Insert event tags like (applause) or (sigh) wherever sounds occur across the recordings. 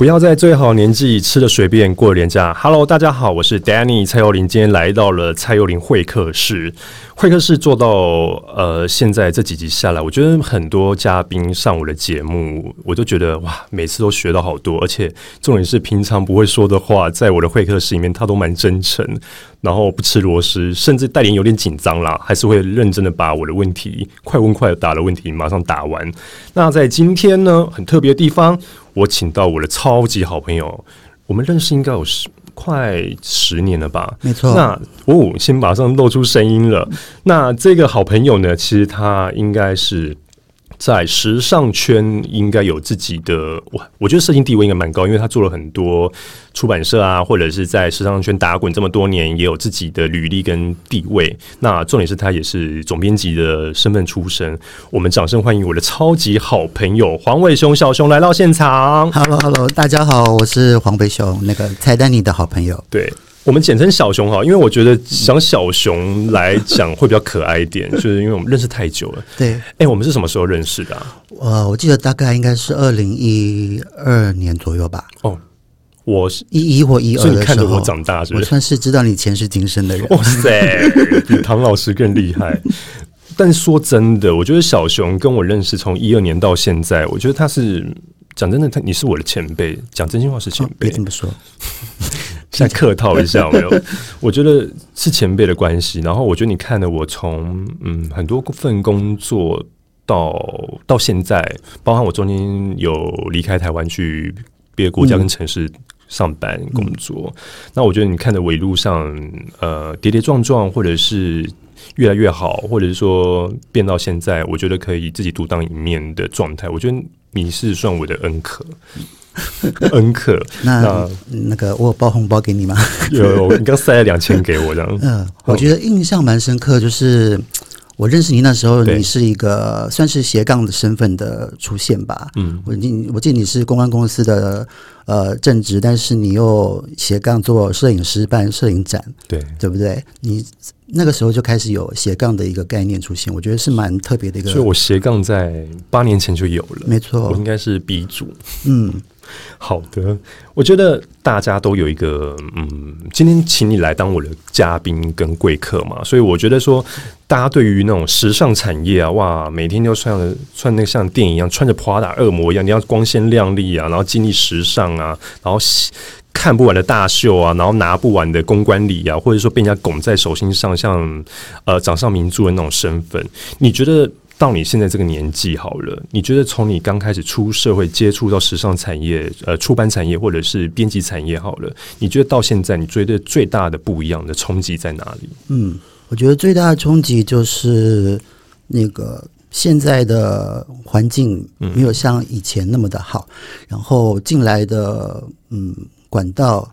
不要在最好年纪吃的随便过廉价。Hello，大家好，我是 Danny 蔡佑林，今天来到了蔡佑林会客室。会客室做到呃，现在这几集下来，我觉得很多嘉宾上我的节目，我都觉得哇，每次都学到好多，而且重点是平常不会说的话，在我的会客室里面，他都蛮真诚，然后不吃螺丝，甚至带点有点紧张啦，还是会认真的把我的问题快问快答的问题马上答完。那在今天呢，很特别的地方，我请到我的超级好朋友，我们认识应该有十。快十年了吧？没错。那哦，先马上露出声音了。那这个好朋友呢？其实他应该是。在时尚圈应该有自己的哇，我觉得设计地位应该蛮高，因为他做了很多出版社啊，或者是在时尚圈打滚这么多年，也有自己的履历跟地位。那重点是他也是总编辑的身份出身。我们掌声欢迎我的超级好朋友黄伟雄小熊来到现场。Hello，Hello，大家好，我是黄伟雄，那个蔡丹尼的好朋友。对。我们简称小熊哈，因为我觉得讲小熊来讲会比较可爱一点，(laughs) 就是因为我们认识太久了。对，哎，我们是什么时候认识的？呃，我记得大概应该是二零一二年左右吧。哦，我是一一或一二的时候，我长大是，我算是知道你前世今生的人。哇塞，(laughs) 比唐老师更厉害。但说真的，我觉得小熊跟我认识从一二年到现在，我觉得他是讲真的，他你是我的前辈，讲真心话是前辈。别这么说。再客套一下，没有？(laughs) 我觉得是前辈的关系。然后我觉得你看的我从嗯很多份工作到到现在，包含我中间有离开台湾去别的国家跟城市上班工作。那我觉得你看的我一路上呃跌跌撞撞，或者是越来越好，或者是说变到现在，我觉得可以自己独当一面的状态。我觉得你是算我的恩客。(laughs) 恩客，(laughs) 那那个我有包红包给你吗？有，你刚塞了两千给我，这样。(laughs) 嗯，我觉得印象蛮深刻，就是我认识你那时候，你是一个算是斜杠的身份的出现吧。嗯，我记我记得你是公关公司的呃正职，但是你又斜杠做摄影师办摄影展，对对不对？你那个时候就开始有斜杠的一个概念出现，我觉得是蛮特别的一个。所以我斜杠在八年前就有了，没错，我应该是鼻祖。嗯。好的，我觉得大家都有一个嗯，今天请你来当我的嘉宾跟贵客嘛，所以我觉得说，大家对于那种时尚产业啊，哇，每天就穿的穿那个像电影一样，穿着 Prada 恶魔一样，你要光鲜亮丽啊，然后经历时尚啊，然后看不完的大秀啊，然后拿不完的公关礼啊，或者说被人家拱在手心上，像呃掌上明珠的那种身份，你觉得？到你现在这个年纪好了，你觉得从你刚开始出社会接触到时尚产业、呃出版产业或者是编辑产业好了，你觉得到现在你觉得最大的不一样的冲击在哪里？嗯，我觉得最大的冲击就是那个现在的环境没有像以前那么的好，然后进来的嗯管道。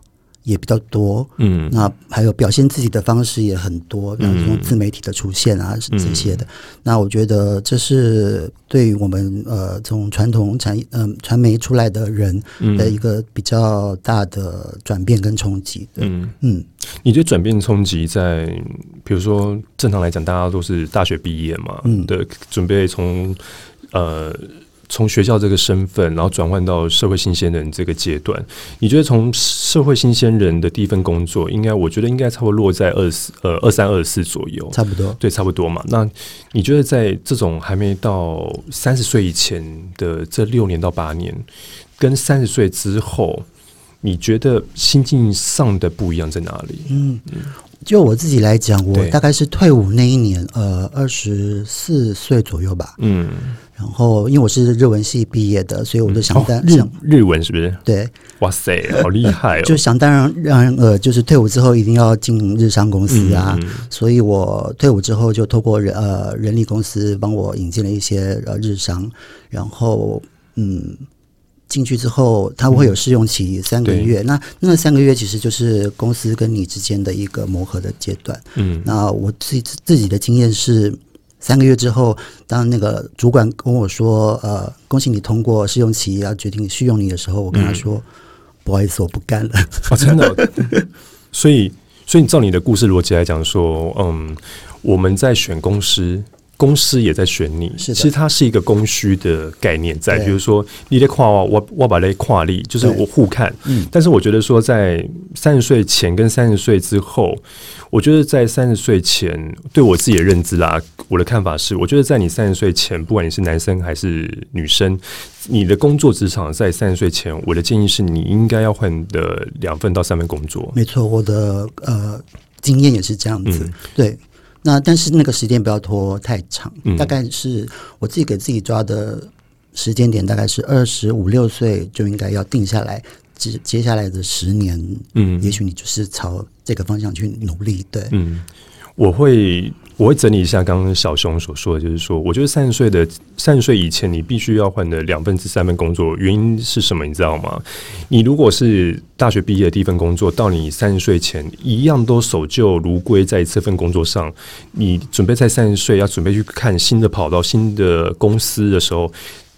也比较多，嗯，那还有表现自己的方式也很多，比如说自媒体的出现啊，是这些的。那我觉得这是对于我们呃从传统产业嗯传媒出来的人的一个比较大的转变跟冲击。嗯嗯，你觉得转变冲击在比如说正常来讲，大家都是大学毕业嘛，嗯，对准备从呃。从学校这个身份，然后转换到社会新鲜人这个阶段，你觉得从社会新鲜人的第一份工作，应该我觉得应该差不多落在二十呃二三二四左右，差不多对，差不多嘛。那你觉得在这种还没到三十岁以前的这六年到八年，跟三十岁之后，你觉得心境上的不一样在哪里？嗯嗯。就我自己来讲，我大概是退伍那一年，呃，二十四岁左右吧。嗯，然后因为我是日文系毕业的，所以我就想当日日文是不是？对，哇塞，好厉害哦！(laughs) 就想当然让呃，就是退伍之后一定要进日商公司啊，所以我退伍之后就透过人呃人力公司帮我引进了一些呃日商，然后嗯。进去之后，他会有试用期三个月。那那三个月其实就是公司跟你之间的一个磨合的阶段。嗯，那我自己自己的经验是，三个月之后，当那个主管跟我说：“呃，恭喜你通过试用期，要决定续用你的时候，我跟他说：不好意思，我不干了。”啊，真的。所以，所以照你的故事逻辑来讲，说，嗯，我们在选公司。公司也在选你，是其实它是一个供需的概念在，比如说你得跨我，我我把那跨力，就是我互看。嗯但是我觉得说，在三十岁前跟三十岁之后，我觉得在三十岁前，对我自己的认知啦，我的看法是，我觉得在你三十岁前，不管你是男生还是女生，你的工作职场在三十岁前，我的建议是你应该要换的两份到三份工作。没错，我的呃经验也是这样子。嗯对，那但是那个时间不要拖太长，嗯大概是我自己给自己抓的时间点，大概是二十五六岁就应该要定下来。接接下来的十年，嗯也许你就是朝这个方向去努力。对，嗯，我会我会整理一下刚刚小熊所说的，就是说，我觉得三十岁的三十岁以前，你必须要换的两份至三份工作，原因是什么？你知道吗？你如果是大学毕业的第一份工作，到你三十岁前一样都守旧如归，在这份工作上，你准备在三十岁要准备去看新的跑道、新的公司的时候，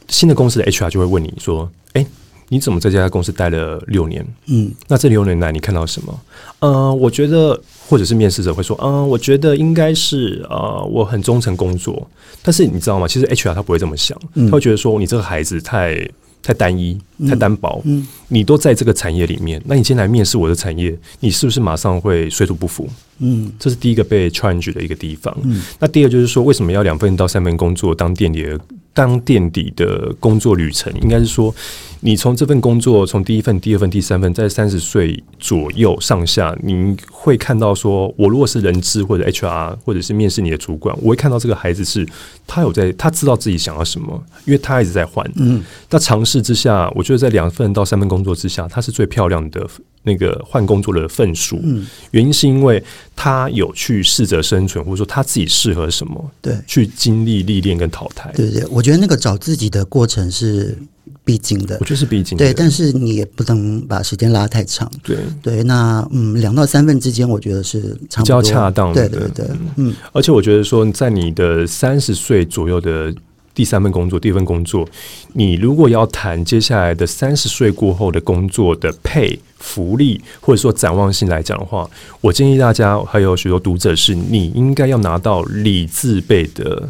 新的公司的 HR 就会问你说：“哎、你怎么在这家公司待了六年？嗯，那这六年来你看到什么？呃，我觉得，或者是面试者会说，嗯、我觉得应该是呃，我很忠诚工作。但是你知道吗？其实 HR 他不会这么想，嗯他会觉得说你这个孩子太太单一、太单薄。嗯你都在这个产业里面，那你今天来面试我的产业，你是不是马上会水土不服？嗯这是第一个被 challenge 的一个地方。嗯那第二就是说，为什么要两份到三份工作当垫底的当垫底的工作旅程？应该是说，你从这份工作，从第一份、第二份、第三份，在三十岁左右上下，你会看到说，我如果是人资或者 HR 或者是面试你的主管，我会看到这个孩子是他有在，他知道自己想要什么，因为他一直在换。嗯那尝试之下，我觉得在两份到三份工作之下，他是最漂亮的那个换工作的份数。嗯，原因是因为他有去试着生存，或者说他自己适合什么，对去经历历练跟淘汰。对对，我觉得那个找自己的过程是必经的我。觉得是必经的。对，但是你也不能把时间拉太长。对，对，那嗯，两到三份之间，我觉得是比较恰当的对对对，嗯而且我觉得说，在你的三十岁左右的第三份工作、第一份工作，你如果要谈接下来的三十岁过后的工作的配福利，或者说展望性来讲的话，我建议大家还有许多读者是，你应该要拿到理自备的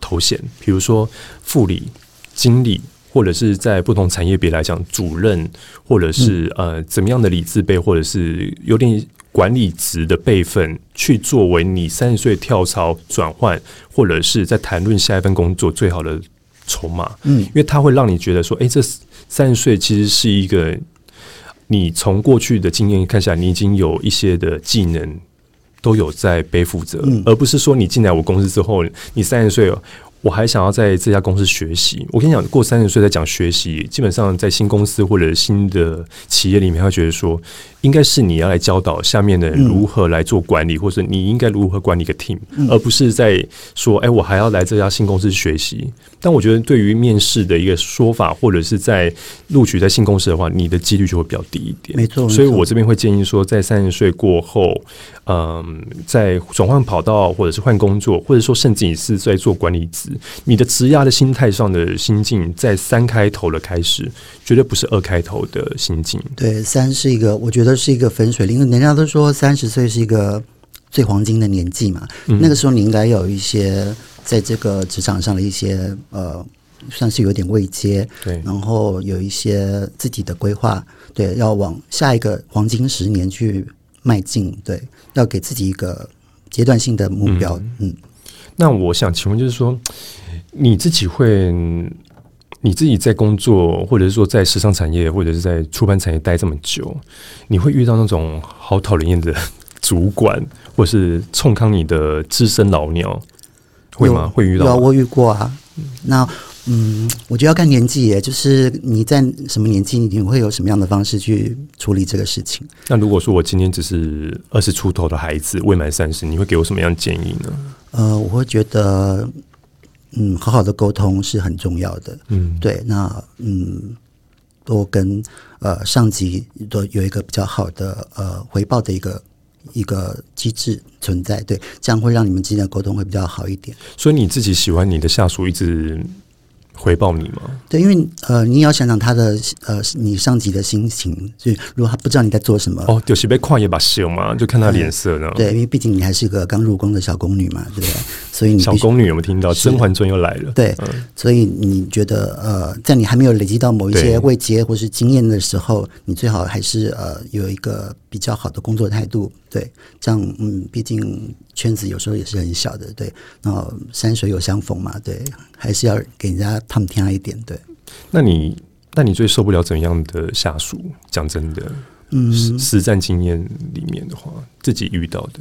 头衔，比如说副理、经理。或者是在不同产业别来讲，主任，或者是、呃怎么样的理自备，或者是有点管理职的辈分，去作为你三十岁跳槽转换，或者是在谈论下一份工作最好的筹码，嗯因为它会让你觉得说，诶，这三十岁其实是一个你从过去的经验看下来，你已经有一些的技能都有在背负着，嗯而不是说你进来我公司之后，你三十岁了。我还想要在这家公司学习。我跟你讲，过三十岁再讲学习，基本上在新公司或者新的企业里面，他会觉得说，应该是你要来教导下面的人嗯如何来做管理，或者你应该如何管理一个 team，、而不是在说，哎、我还要来这家新公司学习。但我觉得，对于面试的一个说法，或者是在录取在新公司的话，你的几率就会比较低一点。没错没错所以我这边会建议说，在三十岁过后，嗯，在转换跑道，或者是换工作，或者说甚至你是在做管理职，你的职压的心态上的心境，在三开头的开始，绝对不是二开头的心境。对，三是一个，我觉得是一个分水岭。人家都说三十岁是一个最黄金的年纪嘛，嗯那个时候你应该有一些在这个职场上的一些呃，算是有点未接，对，然后有一些自己的规划，对，要往下一个黄金十年去迈进，对，要给自己一个阶段性的目标，嗯那我想请问，就是说，你自己会，你自己在工作，或者是说在时尚产业，或者是在出版产业待这么久，你会遇到那种好讨人厌的主管，(laughs) 或是冲康你的资深老鸟，会吗？会遇到？有啊我遇过啊。那嗯，我觉得要看年纪耶，就是你在什么年纪，你会有什么样的方式去处理这个事情。那如果说我今天只是二十出头的孩子，未满三十，你会给我什么样的建议呢？呃，我会觉得，嗯，好好的沟通是很重要的。嗯，对，那嗯，多跟呃上级都有一个比较好的呃回报的一个一个机制存在，对，这样会让你们之间的沟通会比较好一点。所以你自己喜欢你的下属一直回报你吗？对，因为呃，你也要想想他的呃，你上级的心情，就如果他不知道你在做什么，哦，就是被跨越把秀嘛，就看他脸色呢。对，因为毕竟你还是一个刚入宫的小宫女嘛，对不对？所以你小宫女有没有听到？甄嬛传又来了。对，所以你觉得呃，在你还没有累积到某一些位阶或是经验的时候，你最好还是呃有一个比较好的工作态度。对，这样嗯，毕竟圈子有时候也是很小的，对，然后山水有相逢嘛，对，还是要给人家他们添一点，对。那你那你最受不了怎样的下属？讲真的，嗯，实战经验里面的话，自己遇到的，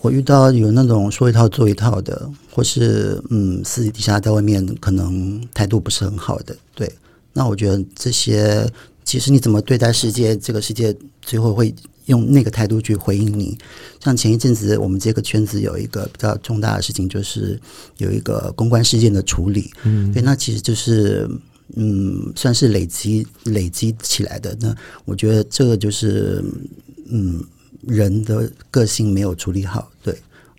我遇到有那种说一套做一套的，或是嗯，私底下在外面可能态度不是很好的，对。那我觉得这些，其实你怎么对待世界，这个世界最后会。用那个态度去回应你，像前一阵子我们这个圈子有一个比较重大的事情，就是有一个公关事件的处理，嗯，对，那其实就是嗯，算是累积累积起来的。那我觉得这个就是嗯，人的个性没有处理好，对，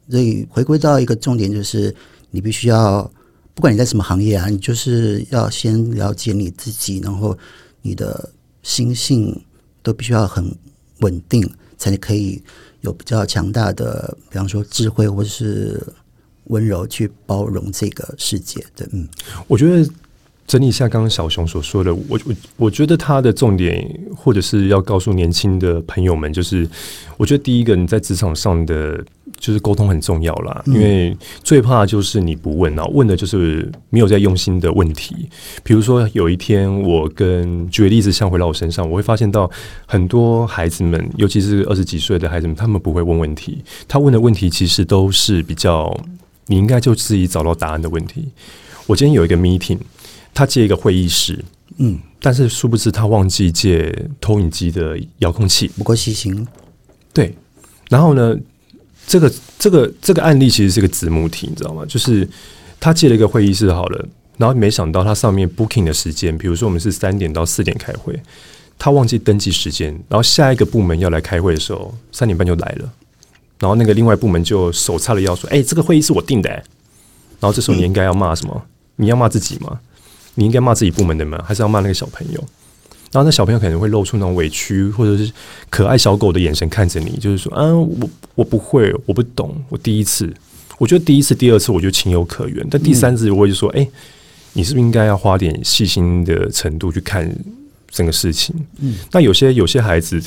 所以回归到一个重点，就是你必须要，不管你在什么行业啊，你就是要先了解你自己，然后你的心性都必须要很。稳定才可以有比较强大的，比方说智慧或者是温柔去包容这个世界对。嗯，我觉得整理一下刚刚小熊所说的，我我我觉得他的重点或者是要告诉年轻的朋友们，就是我觉得第一个你在职场上的。就是沟通很重要啦，因为最怕就是你不问啊，问的就是没有在用心的问题。比如说有一天，我跟举个例子，像回到我身上，我会发现到很多孩子们，尤其是二十几岁的孩子们，他们不会问问题。他问的问题其实都是比较你应该就自己找到答案的问题。我今天有一个 meeting，他借一个会议室，嗯，但是殊不知他忘记借投影机的遥控器，不够细心。对，然后呢？这个这个这个案例其实是个子母题，你知道吗？就是他借了一个会议室好了，然后没想到他上面 booking 的时间，比如说我们是三点到四点开会，他忘记登记时间，然后下一个部门要来开会的时候，三点半就来了，然后那个另外部门就手叉了腰说：“哎，这个会议是我定的。”然后这时候你应该要骂什么？你要骂自己吗？你应该骂自己部门的吗？还是要骂那个小朋友？然后那小朋友可能会露出那种委屈或者是可爱小狗的眼神看着你，就是说，嗯，我我不会，我不懂，我第一次，我觉得第一次、第二次我就情有可原，但第三次我就说，哎，你是不是应该要花点细心的程度去看整个事情？嗯，那有些有些孩子，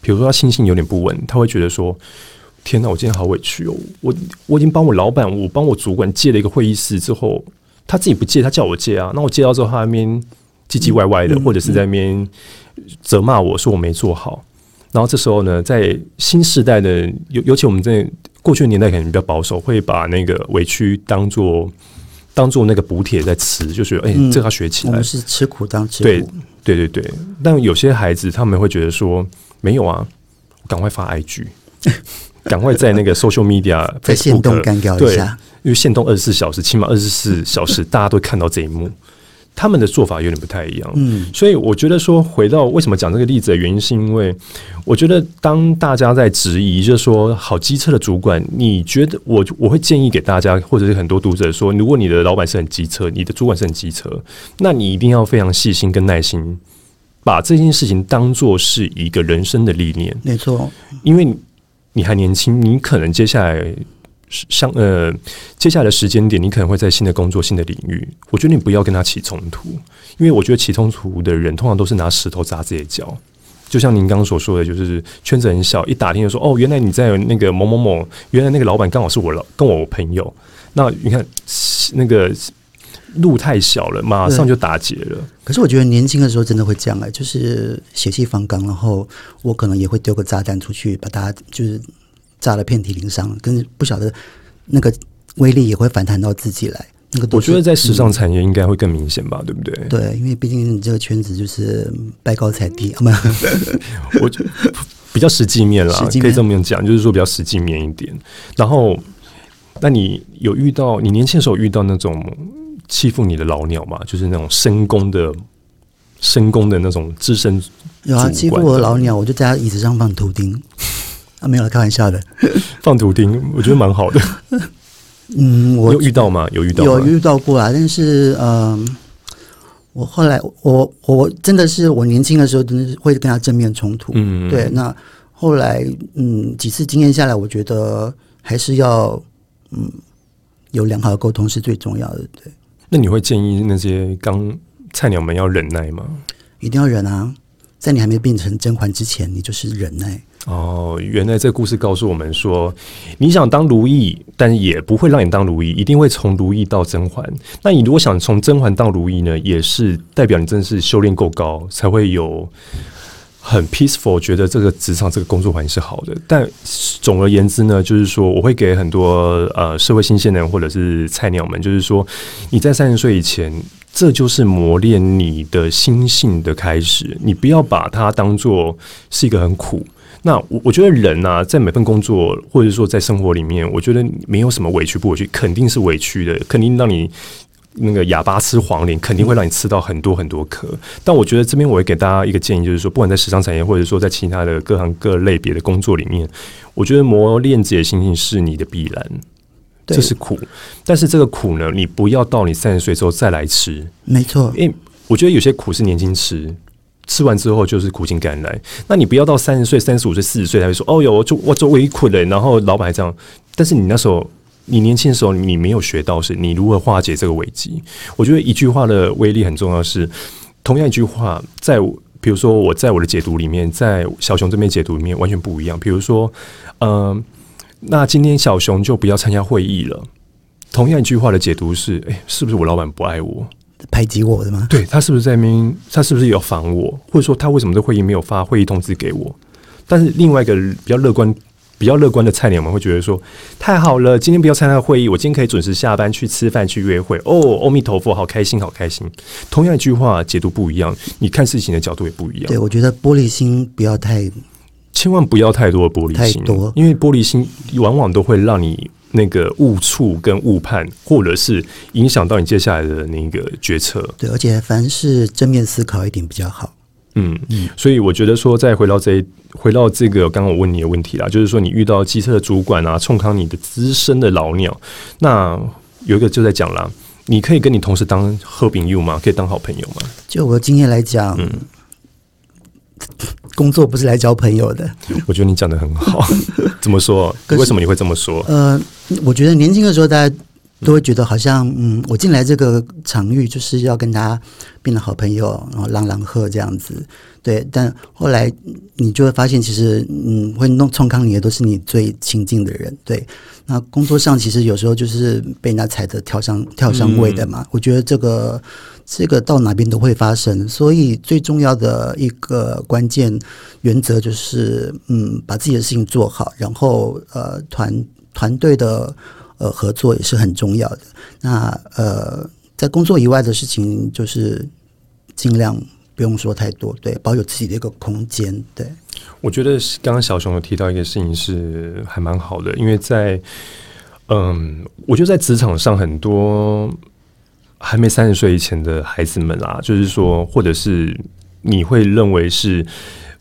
比如说他心性有点不稳，他会觉得说，天哪，我今天好委屈哦，我我已经帮我老板，我帮我主管借了一个会议室之后，他自己不借，他叫我借啊，那我借到之后，他那边。唧唧歪歪的，或者是在那边责骂我说我没做好，然后这时候呢，在新时代的尤尤其我们在过去的年代可能比较保守，会把那个委屈当做当做那个补铁在吃，就是哎，这要学起来。我们是吃苦当吃苦，对对对。但有些孩子他们会觉得说没有啊，赶快发 IG，(laughs) 赶快在那个 social media 在线动干掉一下，因为限动二十四小时，起码二十四小时大家都看到这一幕。他们的做法有点不太一样，嗯，所以我觉得说回到为什么讲这个例子的原因，是因为我觉得当大家在质疑，就是说好机车的主管，你觉得我我会建议给大家，或者是很多读者说，如果你的老板是很机车，你的主管是很机车，那你一定要非常细心跟耐心，把这件事情当做是一个人生的历练，没错，因为你还年轻，你可能接下来。像呃，接下来的时间点，你可能会在新的工作、新的领域。我觉得你不要跟他起冲突，因为我觉得起冲突的人通常都是拿石头砸自己的脚。就像您刚刚所说的，就是圈子很小，一打听就说哦，原来你在那个某某某，原来那个老板刚好是我老跟我朋友。那你看那个路太小了，马上就打结了。可是我觉得年轻的时候真的会这样哎，就是血气方刚，然后我可能也会丢个炸弹出去，把大家就是。炸的遍体鳞伤，跟不晓得那个威力也会反弹到自己来。那个我觉得在时尚产业应该会更明显吧，对不对？对，因为毕竟这个圈子就是拜高踩低，(laughs) 我比较实际面啦，可以这么讲，就是说比较实际面一点。然后，那你有遇到你年轻的时候遇到那种欺负你的老鸟吗？就是那种深宫的深宫的那种资深有啊，欺负我的老鸟，我就在他椅子上放图钉。没有开玩笑的，放图钉，我觉得蛮好的。(laughs) 嗯，我有遇到吗？有遇到，有遇到过啊。但是，嗯，我后来我我真的是我年轻的时候真的是会跟他正面冲突，嗯，对。那后来嗯几次经验下来，我觉得还是要嗯有良好的沟通是最重要的，对。那你会建议那些刚菜鸟们要忍耐吗？一定要忍啊，在你还没变成甄嬛之前，你就是忍耐。哦，原来这故事告诉我们说，你想当如意，但也不会让你当如意，一定会从如意到甄嬛。那你如果想从甄嬛到如意呢，也是代表你真的是修炼够高，才会有很 peaceful，觉得这个职场这个工作环境是好的。但总而言之呢，就是说我会给很多呃社会新鲜人或者是菜鸟们，就是说你在三十岁以前，这就是磨练你的心性的开始，你不要把它当做是一个很苦。那我我觉得人啊，在每份工作或者说在生活里面，我觉得没有什么委屈不委屈，肯定是委屈的，肯定让你那个哑巴吃黄连，肯定会让你吃到很多很多颗。但我觉得这边我会给大家一个建议，就是说，不管在时尚产业，或者说在其他的各行各类别的工作里面，我觉得磨练自己的心性是你的必然，这是苦。但是这个苦呢，你不要到你三十岁之后再来吃，没错。因为我觉得有些苦是年轻吃。吃完之后就是苦尽甘来，那你不要到三十岁、三十五岁、四十岁才会说：“哦哟，我就我做微苦了。”然后老板还这样。但是你那时候，你年轻的时候，你没有学到是，你如何化解这个危机？我觉得一句话的威力很重要。是同样一句话，在比如说我在我的解读里面，在小熊这边解读里面完全不一样。比如说，嗯，那今天小熊就不要参加会议了。同样一句话的解读是：哎，是不是我老板不爱我？排挤我的吗？对他是不是在明？他是不是有防我？或者说他为什么这会议没有发会议通知给我？但是另外一个比较乐观、比较乐观的菜鸟们会觉得说：太好了，今天不要参加会议，我今天可以准时下班去吃饭、去约会。哦，阿弥陀佛，好开心，好开心。同样一句话解读不一样，你看事情的角度也不一样。对我觉得玻璃心不要太，千万不要太多的玻璃心，因为玻璃心往往都会让你。那个误触跟误判，或者是影响到你接下来的那个决策。对，而且凡是正面思考一点比较好。嗯嗯，所以我觉得说，再回到这回到这个刚刚我问你的问题啦，就是说你遇到机车的主管啊，冲康你的资深的老鸟，那有一个就在讲啦，你可以跟你同事当喝饼友吗？可以当好朋友吗？就我的经验来讲，嗯。工作不是来交朋友的。我觉得你讲的很好。(laughs) 怎么说？为什么你会这么说？呃，我觉得年轻的时候，大家都会觉得好像，嗯，我进来这个场域就是要跟他变得好朋友，然后朗朗喝这样子。对，但后来你就会发现，其实，嗯，会弄冲康你的都是你最亲近的人。对，那工作上其实有时候就是被人家踩着跳上跳上位的嘛。我觉得这个。这个到哪边都会发生，所以最重要的一个关键原则就是，嗯，把自己的事情做好，然后呃，团团队的呃合作也是很重要的。那呃，在工作以外的事情，就是尽量不用说太多，对，保有自己的一个空间。对，我觉得刚刚小熊有提到一个事情是还蛮好的，因为在嗯，我觉得在职场上很多。还没三十岁以前的孩子们啊，就是说，或者是你会认为是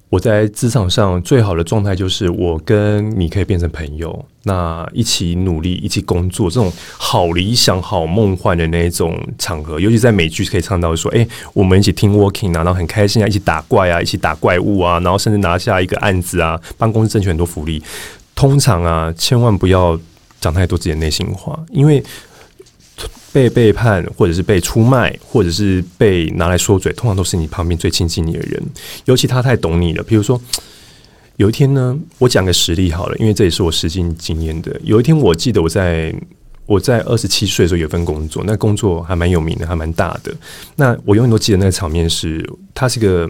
我在职场上最好的状态，就是我跟你可以变成朋友，那一起努力，一起工作，这种好理想、好梦幻的那一种场合，尤其在美剧可以唱到说，哎，我们一起听 working 啊，然后很开心啊，一起打怪啊，一起打怪物啊，然后甚至拿下一个案子啊，帮公司争取很多福利。通常啊，千万不要讲太多自己的内心话，因为。被背叛，或者是被出卖，或者是被拿来说嘴，通常都是你旁边最亲近你的人。尤其他太懂你了。比如说，有一天呢，我讲个实例好了，因为这也是我实际经验的。有一天，我记得我在我在二十七岁的时候有份工作，那工作还蛮有名的，还蛮大的。那我永远都记得那个场面是，他是个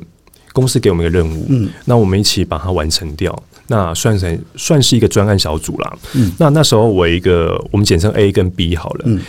公司给我们一个任务，嗯，那我们一起把它完成掉。那算成算是一个专案小组啦。嗯，那那时候我一个我们简称 A 跟 B 好了，嗯。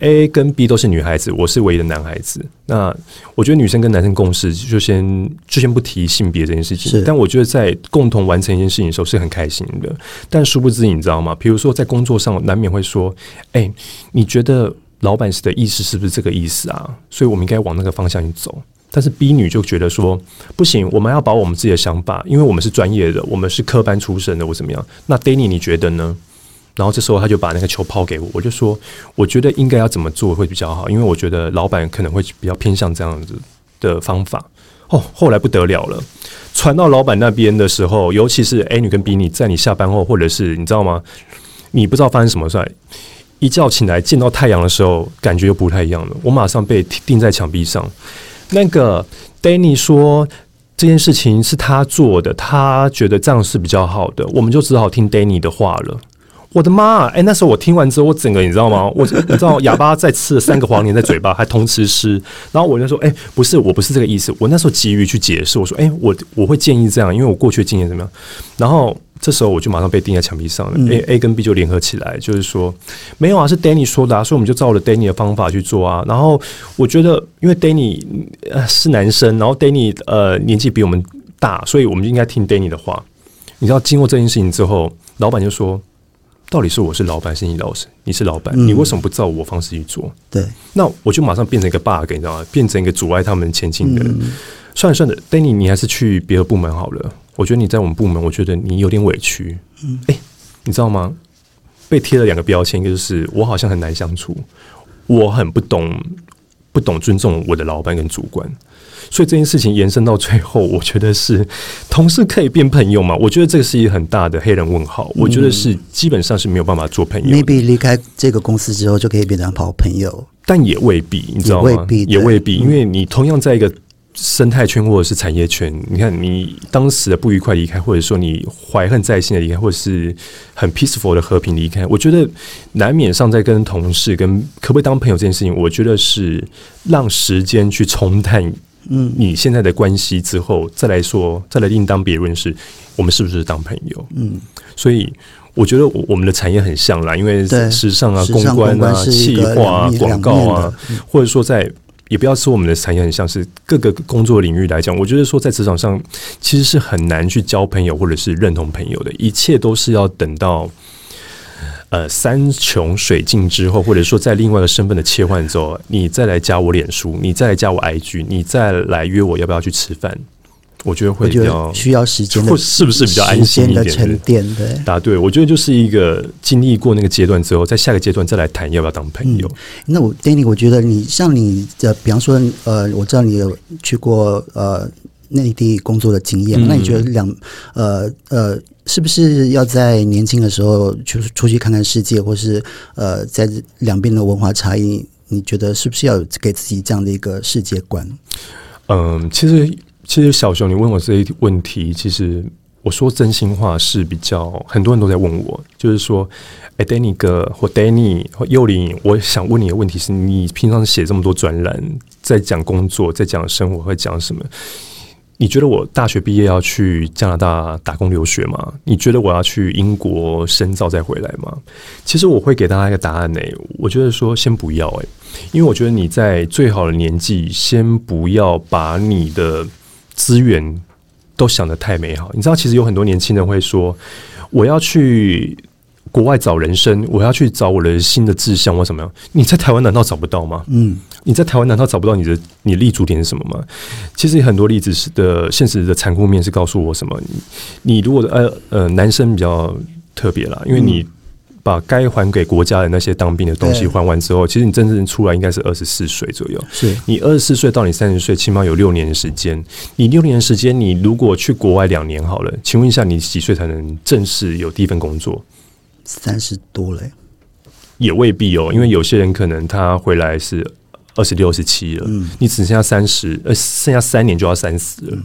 A 跟 B 都是女孩子，我是唯一的男孩子。那我觉得女生跟男生共事，就先就先不提性别这件事情。但我觉得在共同完成一件事情的时候是很开心的。但殊不知，你知道吗？比如说在工作上，难免会说：“哎，你觉得老板的意思是不是这个意思啊？”所以我们应该往那个方向去走。但是 B 女就觉得说：“不行，我们要把我们自己的想法，因为我们是专业的，我们是科班出身的，我怎么样？”那 Danny 你觉得呢？然后这时候他就把那个球抛给我，我就说，我觉得应该要怎么做会比较好，因为我觉得老板可能会比较偏向这样子的方法。哦，后来不得了了，传到老板那边的时候，尤其是 A 女跟 B 女，在你下班后，或者是你知道吗？你不知道发生什么事，一觉醒来见到太阳的时候，感觉又不太一样了。我马上被钉在墙壁上。那个 Danny 说这件事情是他做的，他觉得这样是比较好的，我们就只好听 Danny 的话了。我的妈！哎，那时候我听完之后，我整个你知道吗？(laughs) 我你知道哑巴在吃了三个黄连在嘴巴，还同时吃。然后我就说：“哎，不是，我不是这个意思。”我那时候急于去解释，我说：“哎，我我会建议这样，因为我过去的经验怎么样？”然后这时候我就马上被钉在墙壁上了。A A 跟 B 就联合起来，就是说没有啊，是 Danny 说的啊，所以我们就照了 Danny 的方法去做啊。然后我觉得，因为 Danny 呃是男生，然后 Danny 呃年纪比我们大，所以我们就应该听 Danny 的话。你知道，经过这件事情之后，老板就说。到底是我是老板，是你老师？你是老板，你为什么不照我方式去做？对，那我就马上变成一个 bug，你知道吗？变成一个阻碍他们前进的。算了算了，Danny，你还是去别的部门好了。我觉得你在我们部门，我觉得你有点委屈。嗯，哎，你知道吗？被贴了两个标签，一个就是我好像很难相处，我很不懂不懂尊重我的老板跟主管。所以这件事情延伸到最后，我觉得是同事可以变朋友吗？我觉得这个是一个很大的黑人问号。我觉得是基本上是没有办法做朋友。maybe 离开这个公司之后就可以变成好朋友，但也未必，你知道吗？也未必，因为你同样在一个生态圈或者是产业圈，你看你当时的不愉快离开，或者说你怀恨在心的离开，或者是很 peaceful 的和平离开，我觉得难免上在跟同事跟可不可以当朋友这件事情，我觉得是让时间去冲淡。嗯，你现在的关系之后再来说，再来另当别论，是我们是不是当朋友？嗯，所以我觉得我我们的产业很像啦，因为时尚啊、公关啊、企划、广告啊，或者说在也不要说我们的产业很像是各个工作领域来讲，我觉得说在职场上其实是很难去交朋友或者是认同朋友的，一切都是要等到。呃，山穷水尽之后，或者说在另外一个身份的切换之后，你再来加我脸书，你再来加我 IG，你再来约我要不要去吃饭？我觉得会比较需要时间，是不是比较安心一点？沉淀对，答对。我觉得就是一个经历过那个阶段之后，在下个阶段再来谈要不要当朋友。那我 Danny，我觉得你像你的，比方说，呃，我知道你有去过呃内地工作的经验，那你觉得两呃呃？是不是要在年轻的时候就是出去看看世界，或是呃，在两边的文化差异，你觉得是不是要有给自己这样的一个世界观？嗯，其实其实小熊，你问我这一问题，其实我说真心话是比较很多人都在问我，就是说，哎，Danny 哥或 Danny 或幼林，我想问你的问题是你平常写这么多专栏，在讲工作，在讲生活，会讲什么？你觉得我大学毕业要去加拿大打工留学吗？你觉得我要去英国深造再回来吗？其实我会给大家一个答案呢。我觉得说先不要诶，因为我觉得你在最好的年纪，先不要把你的资源都想得太美好。你知道，其实有很多年轻人会说，我要去。国外找人生，我要去找我的新的志向或什么样？你在台湾难道找不到吗？嗯，你在台湾难道找不到你的你立足点是什么吗？其实很多例子是的，现实的残酷面是告诉我什么？你如果呃呃，男生比较特别啦，因为你把该还给国家的那些当兵的东西还完之后，其实你真正出来应该是二十四岁左右。是你二十四岁到你三十岁，起码有六年的时间。你六年的时间，你如果去国外两年好了，请问一下，你几岁才能正式有第一份工作？三十多了，也未必哦，因为有些人可能他回来是二十六、十七了，嗯，你只剩下三十，呃，剩下三年就要三十了。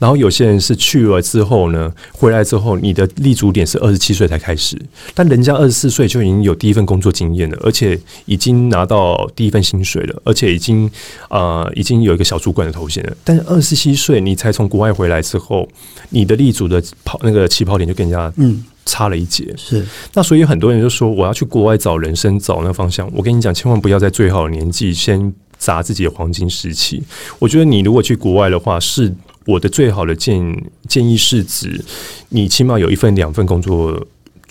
然后有些人是去了之后呢，回来之后，你的立足点是二十七岁才开始，但人家二十四岁就已经有第一份工作经验了，而且已经拿到第一份薪水了，而且已经啊，已经有一个小主管的头衔了。但是二十七岁你才从国外回来之后，你的立足的跑那个起跑点就更加嗯。差了一截，是那所以很多人就说我要去国外找人生，找那方向。我跟你讲，千万不要在最好的年纪先砸自己的黄金时期。我觉得你如果去国外的话，是我的最好的建建议是指你起码有一份两份工作。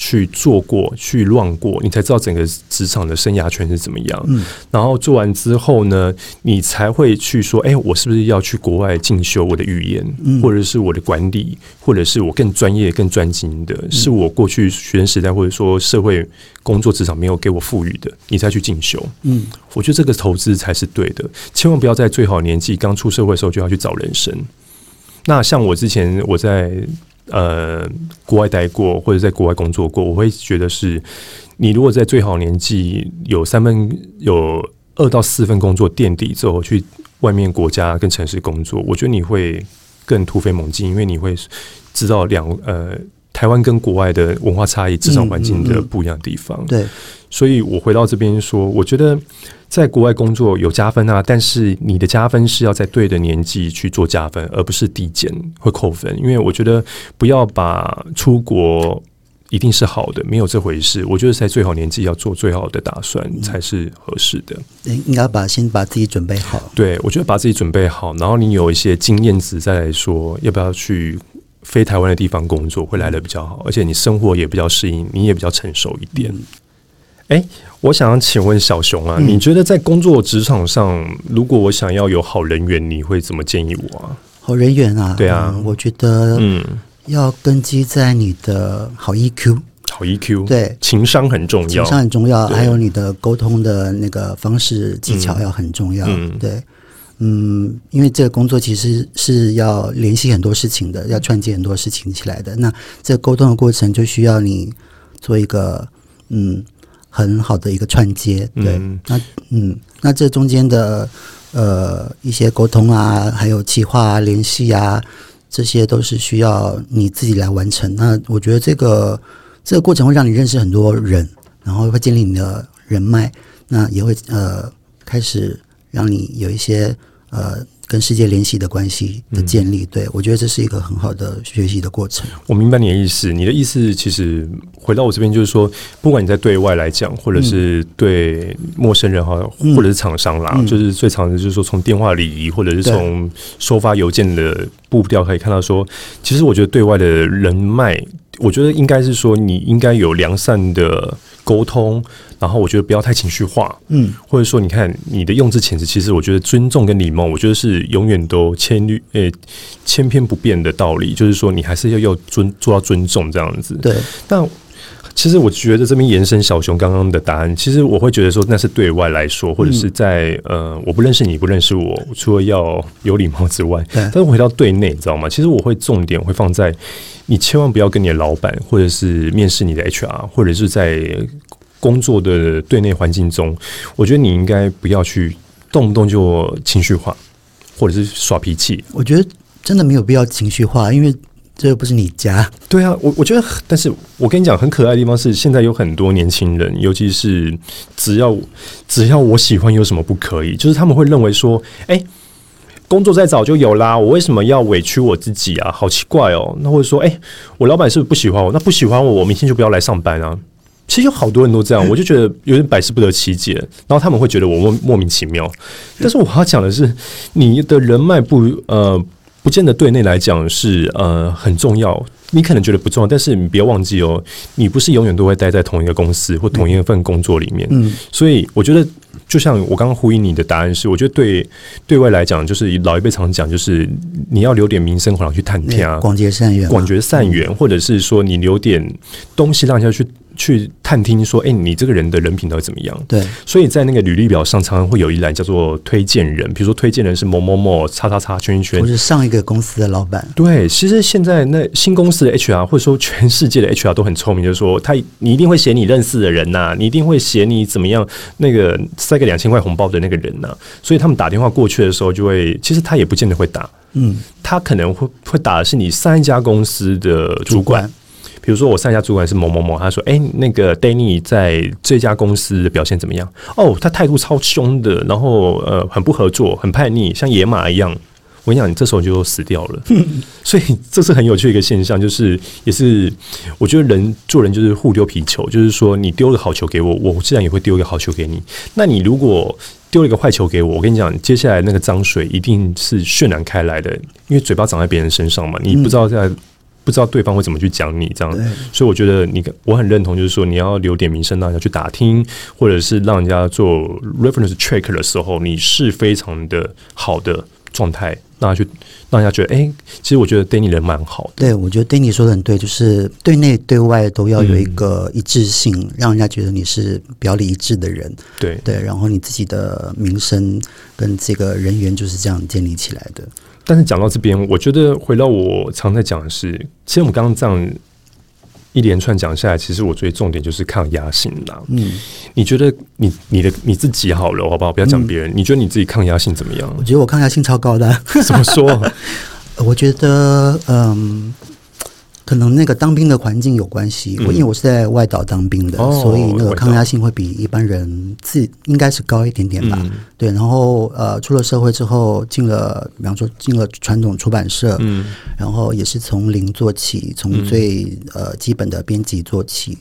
去做过、去乱过，你才知道整个职场的生涯圈是怎么样。嗯，然后做完之后呢，你才会去说：“哎，我是不是要去国外进修我的语言，或者是我的管理，或者是我更专业、更专精的，是我过去学生时代或者说社会工作职场没有给我赋予的，你再去进修。”嗯，我觉得这个投资才是对的，千万不要在最好年纪刚出社会的时候就要去找人生。那像我之前我在。呃，国外待过或者在国外工作过，我会觉得是，你如果在最好年纪有三分有二到四份工作垫底之后，去外面国家跟城市工作，我觉得你会更突飞猛进，因为你会知道两呃台湾跟国外的文化差异、职场环境的不一样的地方。对，所以我回到这边说，我觉得。在国外工作有加分啊，但是你的加分是要在对的年纪去做加分，而不是递减会扣分。因为我觉得不要把出国一定是好的，没有这回事。我觉得在最好年纪要做最好的打算才是合适的。应该把先把自己准备好。对，我觉得把自己准备好，然后你有一些经验值再来说要不要去非台湾的地方工作，会来的比较好，而且你生活也比较适应，你也比较成熟一点。哎，我想要请问小熊啊，你觉得在工作职场上，如果我想要有好人缘，你会怎么建议我啊？好人缘啊，对啊，我觉得嗯，要根基在你的好 EQ，好 EQ，对，情商很重要，情商很重要，还有你的沟通的那个方式技巧要很重要，对，嗯，因为这个工作其实是要联系很多事情的，要串接很多事情起来的，那这沟通的过程就需要你做一个嗯。很好的一个串接，对，那嗯，那这中间的呃一些沟通啊，还有企划啊、联系啊，这些都是需要你自己来完成。那我觉得这个这个过程会让你认识很多人，然后会建立你的人脉，那也会呃开始让你有一些呃。跟世界联系的关系的建立，对我觉得这是一个很好的学习的过程。我明白你的意思，你的意思其实回到我这边就是说，不管你在对外来讲，或者是对陌生人哈，或者是厂商啦，就是最常的就是说从电话礼仪，或者是从收发邮件的步调可以看到，说其实我觉得对外的人脉，我觉得应该是说你应该有良善的沟通。然后我觉得不要太情绪化，嗯，或者说你看你的用字遣词，其实我觉得尊重跟礼貌，我觉得是永远都千律诶千篇不变的道理，就是说你还是要要尊做到尊重这样子。对，但其实我觉得这边延伸小熊刚刚的答案，其实我会觉得说那是对外来说，或者是在呃我不认识你不认识我，除了要有礼貌之外，但是回到对内，你知道吗？其实我会重点会放在你千万不要跟你的老板，或者是面试你的 HR，或者是在。工作的对内环境中，我觉得你应该不要去动不动就情绪化，或者是耍脾气。我觉得真的没有必要情绪化，因为这又不是你家。对啊，我我觉得，但是我跟你讲，很可爱的地方是，现在有很多年轻人，尤其是只要只要我喜欢，有什么不可以？就是他们会认为说，哎，工作再早就有啦，我为什么要委屈我自己啊？好奇怪哦。那或者说，哎，我老板是不是不喜欢我？那不喜欢我，我明天就不要来上班啊。其实有好多人都这样，我就觉得有点百思不得其解。然后他们会觉得我莫莫名其妙。但是我要讲的是，你的人脉不呃，不见得对内来讲是呃很重要。你可能觉得不重要，但是你别忘记哦，你不是永远都会待在同一个公司或同一份工作里面。嗯，所以我觉得，就像我刚刚呼应你的答案是，我觉得对对外来讲，就是老一辈常讲，就是你要留点名声回来去探听啊，广结善缘，广结善缘，或者是说你留点东西让人家去。去探听说，哎，你这个人的人品到底怎么样？对，所以在那个履历表上，常常会有一栏叫做推荐人，比如说推荐人是某某某，叉叉叉圈圈，或是上一个公司的老板。对，其实现在那新公司的 HR，或者说全世界的 HR 都很聪明，就是说他你一定会写你认识的人呐，你一定会写你怎么样那个塞个两千块红包的那个人呐，所以他们打电话过去的时候，就会其实他也不见得会打，嗯，他可能会会打的是你上一家公司的主管。比如说，我上一家主管是某某某，他说：“哎，那个 Danny 在这家公司的表现怎么样？”哦，他态度超凶的，然后呃，很不合作，很叛逆，像野马一样。我跟你讲，你这时候就死掉了。(laughs) 所以这是很有趣的一个现象，就是也是我觉得人做人就是互丢皮球，就是说你丢了好球给我，我自然也会丢一个好球给你。那你如果丢了一个坏球给我，我跟你讲，接下来那个脏水一定是渲染开来的，因为嘴巴长在别人身上嘛，你不知道在。不知道对方会怎么去讲你这样。对，所以我觉得你我很认同，就是说你要留点名声让人家去打听，或者是让人家做 reference check 的时候，你是非常的好的状态，让他去让人家觉得，哎、其实我觉得 Danny 人蛮好的，对，我觉得 Danny 说的很对，就是对内对外都要有一个一致性，让人家觉得你是表里一致的人。对。对，然后你自己的名声跟这个人缘就是这样建立起来的。但是讲到这边，我觉得回到我常在讲的是，其实我们刚刚这样一连串讲下来，其实我最重点就是抗压性啦。嗯，你觉得你你的你自己好了，好不好？不要讲别人，你觉得你自己抗压性怎么样我？觉得我抗压性超高的。(laughs) (laughs) 怎么说？呃我觉得，嗯，可能那个当兵的环境有关系。我、因为我是在外岛当兵的，所以那个抗压性会比一般人自应该是高一点点吧。嗯对，然后呃，出了社会之后，进了，比方说进了传统出版社，嗯然后也是从零做起，从最、呃基本的编辑做起。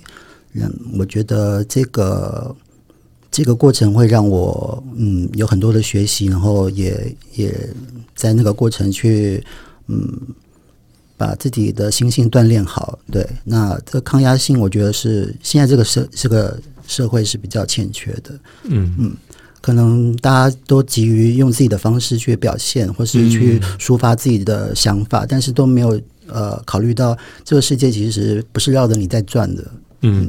嗯，我觉得这个这个过程会让我嗯有很多的学习，然后也也在那个过程去嗯把自己的心性锻炼好。对，那这抗压性，我觉得是现在这个社这个社会是比较欠缺的。嗯嗯可能大家都急于用自己的方式去表现，或是去抒发自己的想法，但是都没有呃考虑到这个世界其实不是绕着你在转的。嗯，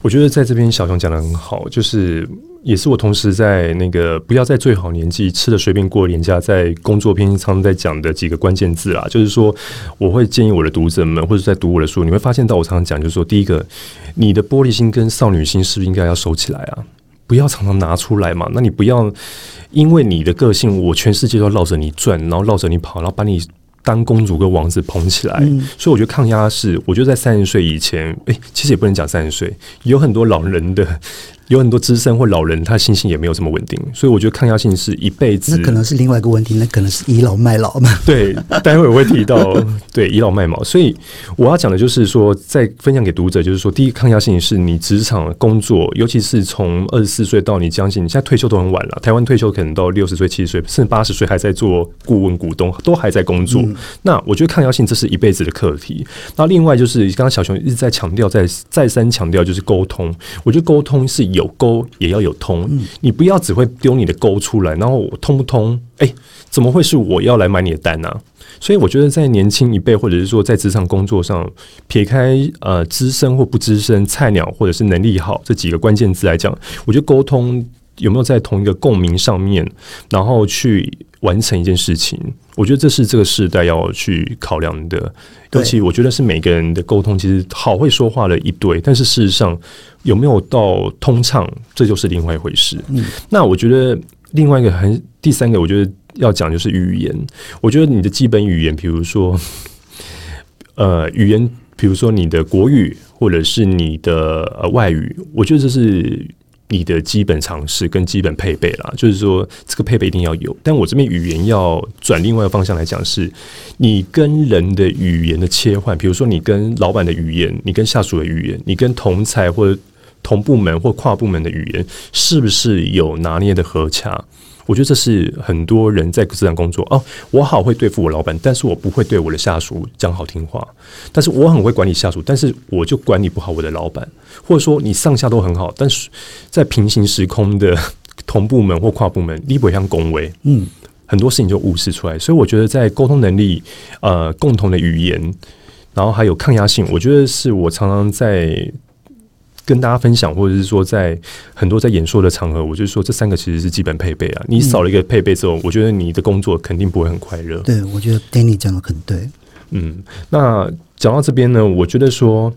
我觉得在这边小熊讲的很好，就是也是我同时在那个不要在最好年纪吃的随便过年假，在工作篇常常在讲的几个关键字啦，就是说我会建议我的读者们或者在读我的书，你会发现到我常常讲，就是说第一个，你的玻璃心跟少女心是不是应该要收起来啊？不要常常拿出来嘛，那你不要因为你的个性，我全世界都绕着你转，然后绕着你跑，然后把你当公主跟王子捧起来。所以我觉得抗压是，我觉得在三十岁以前，诶、其实也不能讲三十岁，有很多老人的，有很多资深或老人，他信心也没有这么稳定，所以我觉得抗压性是一辈子那。可能是另外一个问题，那可能是倚老卖老嘛。对，待会我会提到 (laughs) 对倚老卖老，所以我要讲的就是说，在分享给读者，就是说，第一个抗压性是你职场工作，尤其是从二十四岁到你将近，你现在退休都很晚了，台湾退休可能到六十岁、七十岁，甚至八十岁还在做顾问、股东，都还在工作。那我觉得抗压性这是一辈子的课题。那另外就是刚刚小熊一直在强调，在再三强调就是沟通，我觉得沟通是有沟也要有通，你不要只会丢你的沟出来，然后我通不通？哎、怎么会是我要来买你的单呢、啊？所以我觉得在年轻一辈，或者是说在职场工作上，撇开呃资深或不资深、菜鸟或者是能力好这几个关键字来讲，我觉得沟通有没有在同一个共鸣上面，然后去完成一件事情，我觉得这是这个时代要去考量的。对尤其我觉得是每个人的沟通，其实好会说话的一对，但是事实上有没有到通畅，这就是另外一回事。嗯那我觉得另外一个很第三个，我觉得要讲就是语言。我觉得你的基本语言，比如说，(laughs) 呃，语言，比如说你的国语或者是你的呃外语，我觉得这是你的基本常识跟基本配备啦。就是说，这个配备一定要有。但我这边语言要转另外一个方向来讲，是你跟人的语言的切换，比如说你跟老板的语言，你跟下属的语言，你跟同才或同部门或跨部门的语言，是不是有拿捏的合洽？我觉得这是很多人在职场工作哦，我好会对付我老板，但是我不会对我的下属讲好听话。但是我很会管理下属，但是我就管理不好我的老板，或者说你上下都很好，但是在平行时空的同部门或跨部门，你不会像恭维，嗯，很多事情就误事出来。所以我觉得在沟通能力、呃，共同的语言，然后还有抗压性，我觉得是我常常在跟大家分享，或者是说在很多在演说的场合，我就是说这三个其实是基本配备啊。你少了一个配备之后，我觉得你的工作肯定不会很快乐。对，我觉得 Danny 讲的很对。嗯，那讲到这边呢，我觉得说，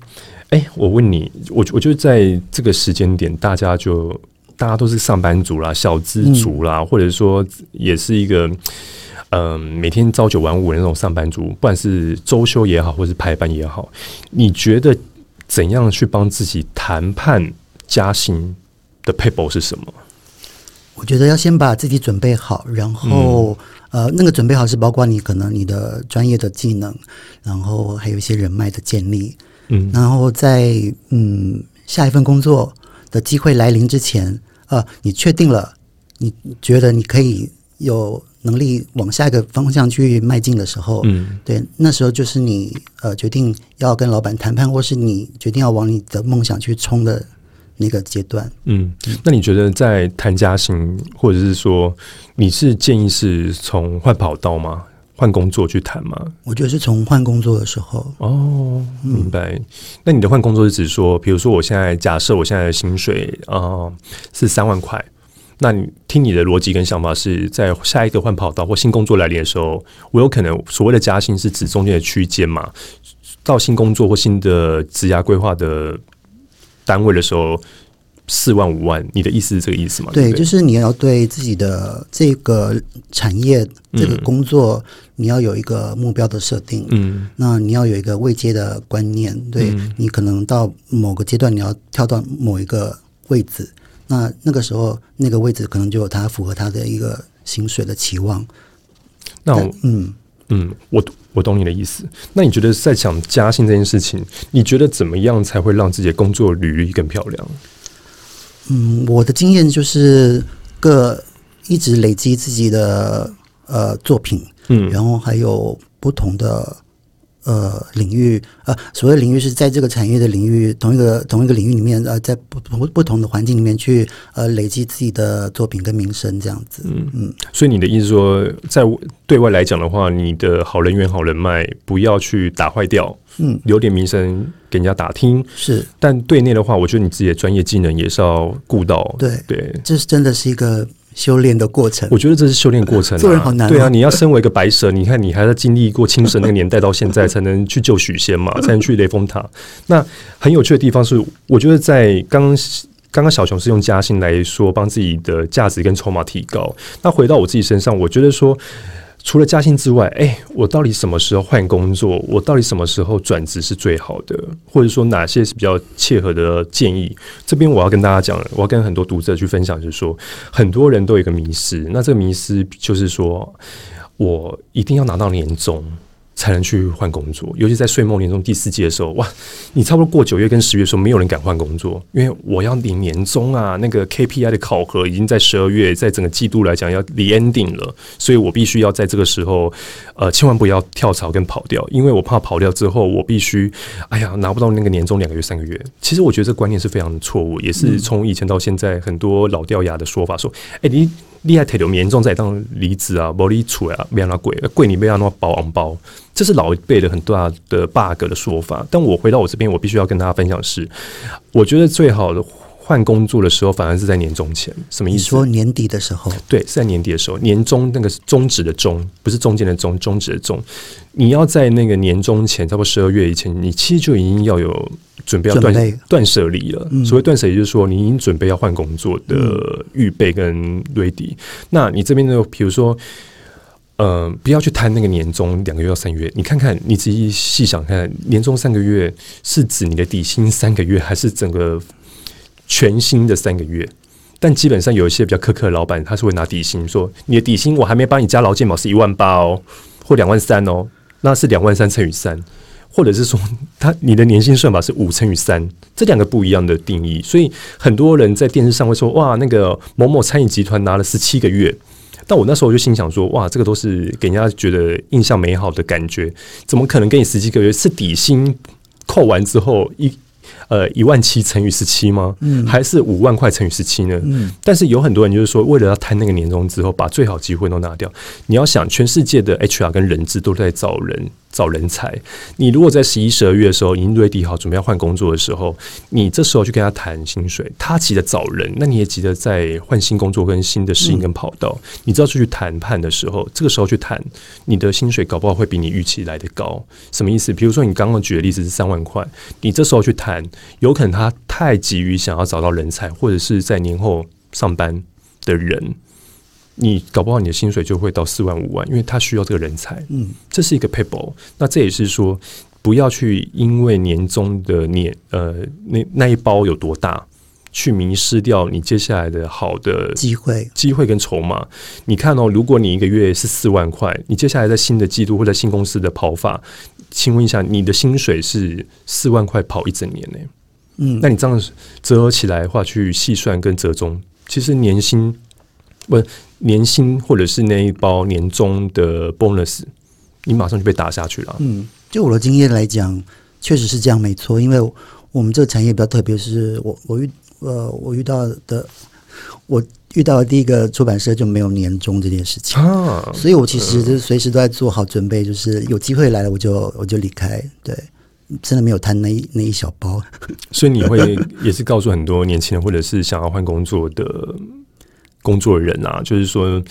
哎、我问你，我我觉得在这个时间点，大家就大家都是上班族啦、小资族啦，或者说也是一个。嗯，每天朝九晚五的那种上班族，不管是周休也好，或是排班也好，你觉得怎样去帮自己谈判加薪的 paper 是什么？我觉得要先把自己准备好，然后、呃，那个准备好是包括你可能你的专业的技能，然后还有一些人脉的建立，嗯。然后在嗯下一份工作的机会来临之前，呃，你确定了，你觉得你可以有能力往下一个方向去迈进的时候，嗯对，那时候就是你呃决定要跟老板谈判，或是你决定要往你的梦想去冲的那个阶段。嗯，那你觉得在谈加薪，或者是说你是建议是从换跑道吗？换工作去谈吗？我觉得是从换工作的时候，哦，明白。那你的换工作是指说，比如说我现在假设我现在的薪水啊、呃是三万块，那你听你的逻辑跟想法是在下一个换跑道或新工作来临的时候，我有可能所谓的加薪是指中间的区间嘛？到新工作或新的职涯规划的单位的时候，四万五万，你的意思是这个意思吗？对，不就是你要对自己的这个产业、这个工作，你要有一个目标的设定。嗯那你要有一个未接的观念，对、嗯你可能到某个阶段，你要跳到某一个位置，那那个时候那个位置可能就有他符合他的一个薪水的期望。那我嗯，嗯，我我懂你的意思。那你觉得在讲加薪这件事情，你觉得怎么样才会让自己的工作履历更漂亮？嗯，我的经验就是个一直累积自己的呃作品，嗯然后还有不同的呃领域，呃，所谓领域是在这个产业的领域，同一个同一个领域里面，呃，在不不不同的环境里面去呃累积自己的作品跟名声，这样子。嗯嗯。所以你的意思说，在对外来讲的话，你的好人缘、好人脉不要去打坏掉，嗯，留点名声给人家打听。是但对内的话，我觉得你自己的专业技能也是要顾到。对对。这是真的是一个修炼的过程。我觉得这是修炼过程、啊，做人好难哦对啊，你要身为一个白蛇，你看你还在经历过青蛇那个年代到现在，才能去救许仙嘛，(laughs) 才能去雷峰塔。那很有趣的地方是，我觉得在刚刚刚刚小熊是用嘉兴来说，帮自己的价值跟筹码提高。那回到我自己身上，我觉得说。除了加薪之外，哎、我到底什么时候换工作？我到底什么时候转职是最好的？或者说哪些是比较切合的建议？这边我要跟大家讲，我要跟很多读者去分享，就是说，很多人都有一个迷失，那这个迷失就是说我一定要拿到年终。才能去换工作，尤其在岁末年终第四季的时候，哇，你差不多过九月跟十月的时候，没有人敢换工作，因为我要领年终啊，那个 KPI 的考核已经在十二月，在整个季度来讲要离 ending 了，所以我必须要在这个时候，呃，千万不要跳槽跟跑掉，因为我怕跑掉之后，我必须，哎呀，拿不到那个年终两个月、三个月。其实我觉得这观念是非常错误，也是从以前到现在很多老掉牙的说法，说，哎、你。厉害，铁年终再当离职啊，无你出啊，没让他贵，贵你没让他包红包，这是老一辈的很大的 bug 的说法。但我回到我这边，我必须要跟大家分享的是，我觉得最好的换工作的时候，反而是在年终前。什么意你思？说年底的时候，对，是在年底的时候，年终那个是终止的终，不是中间的终，终止的终。你要在那个年终前，差不多十二月以前，你其实就已经要有准备要断舍离了。嗯所谓断舍离，就是说你已经准备要换工作的预备跟 ready。那你这边呢，比如说。呃，不要去贪那个年终两个月到三个月，你看看你仔细细想看，年终三个月是指你的底薪三个月，还是整个全新的三个月？但基本上有一些比较苛刻的老板，他是会拿底薪说，你的底薪我还没帮你加劳健保是一万八哦，或两万三哦，那是两万三乘以三，或者是说他你的年薪算法是五乘以三，这两个不一样的定义，所以很多人在电视上会说，哇，那个某某餐饮集团拿了十七个月。但我那时候就心想说，哇，这个都是给人家觉得印象美好的感觉，怎么可能给你十七个月？是底薪扣完之后一呃一万七乘以十七吗？嗯还是五万块乘以十七呢？嗯，但是有很多人就是说，为了要贪那个年终之后，把最好机会都拿掉。你要想，全世界的 HR 跟人资都在找人、找人才。你如果在十一、十二月的时候已经 ready 好，准备要换工作的时候，你这时候去跟他谈薪水，他急着找人，那你也急着在换新工作跟新的适应跟跑道。你知道出去谈判的时候，这个时候去谈，你的薪水搞不好会比你预期来的高。什么意思？比如说你刚刚举的例子是三万块，你这时候去谈，有可能他太急于想要找到人才，或者是在年后上班的人，你搞不好你的薪水就会到四万五万，因为他需要这个人才。嗯，这是一个 paper。那这也是说，不要去因为年终的年呃那那一包有多大，去迷失掉你接下来的好的机会，机会跟筹码。你看哦，如果你一个月是四万块，你接下来在新的季度或者新公司的跑法，请问一下，你的薪水是四万块跑一整年呢、嗯，那你这样折合起来的话，去细算跟折中，其实年薪不年薪或者是那一包年终的 bonus，你马上就被打下去了。嗯，就我的经验来讲，确实是这样，没错。因为我们这个产业比较特别，是我我遇呃我遇到的我遇到的第一个出版社就没有年终这件事情啊，所以我其实就随时都在做好准备，就是有机会来了我就我就离开。对，真的没有贪那一那一小包。所以你会 (laughs) 也是告诉很多年轻人，或者是想要换工作的工作人啊，就是说，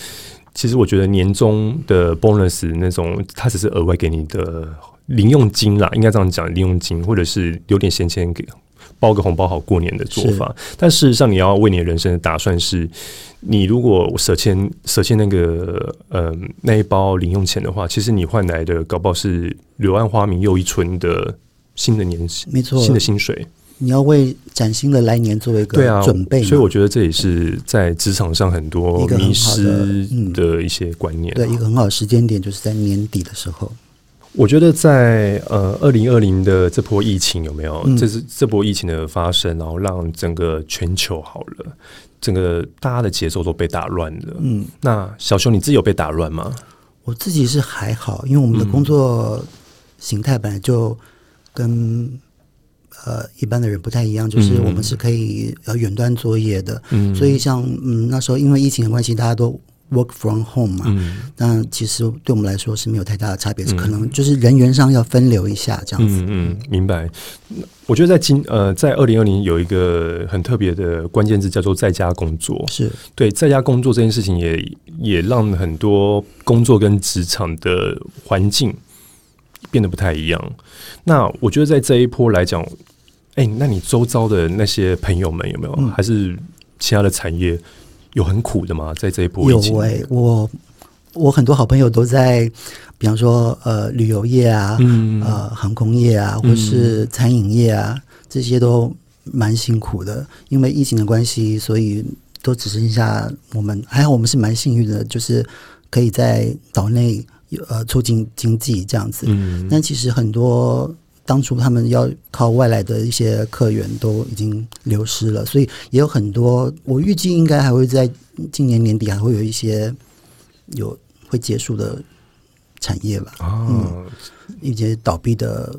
其实我觉得年终的 bonus 那种，它只是额外给你的零用金啦，应该这样讲，零用金或者是留点闲钱给包个红包好过年的做法。但事实上，你要为你的人生的打算是，你如果舍弃舍弃那个呃那一包零用钱的话，其实你换来的搞不好是柳暗花明又一村的新的年，没错，新的薪水。你要为崭新的来年做一个准备，所以我觉得这也是在职场上很多迷失的一些观念。对，一个很好的时间点就是在年底的时候。我觉得在呃二零二零的这波疫情有没有？这是这波疫情的发生，然后让整个全球好了，整个大家的节奏都被打乱了。嗯，那小熊你自己有被打乱吗？我自己是还好，因为我们的工作形态本来就跟。呃，一般的人不太一样，就是我们是可以呃远端作业的，嗯所以像嗯那时候因为疫情的关系，大家都 work from home 嘛，那其实对我们来说是没有太大的差别，是可能就是人员上要分流一下这样子。嗯，明白。我觉得在今呃在二零二零有一个很特别的关键字叫做在家工作，是对在家工作这件事情也也让很多工作跟职场的环境变得不太一样。那我觉得在这一波来讲。哎，那你周遭的那些朋友们有没有？还是其他的产业有很苦的吗？在这一波有哎，我我很多好朋友都在，比方说呃旅游业啊，呃航空业啊，或是餐饮业啊，这些都蛮辛苦的。因为疫情的关系，所以都只剩下我们。还好我们是蛮幸运的，就是可以在岛内呃促进经济这样子。嗯，但其实很多。当初他们要靠外来的一些客源都已经流失了，所以也有很多。我预计应该还会在今年年底还会有一些有会结束的产业吧。嗯，一些倒闭的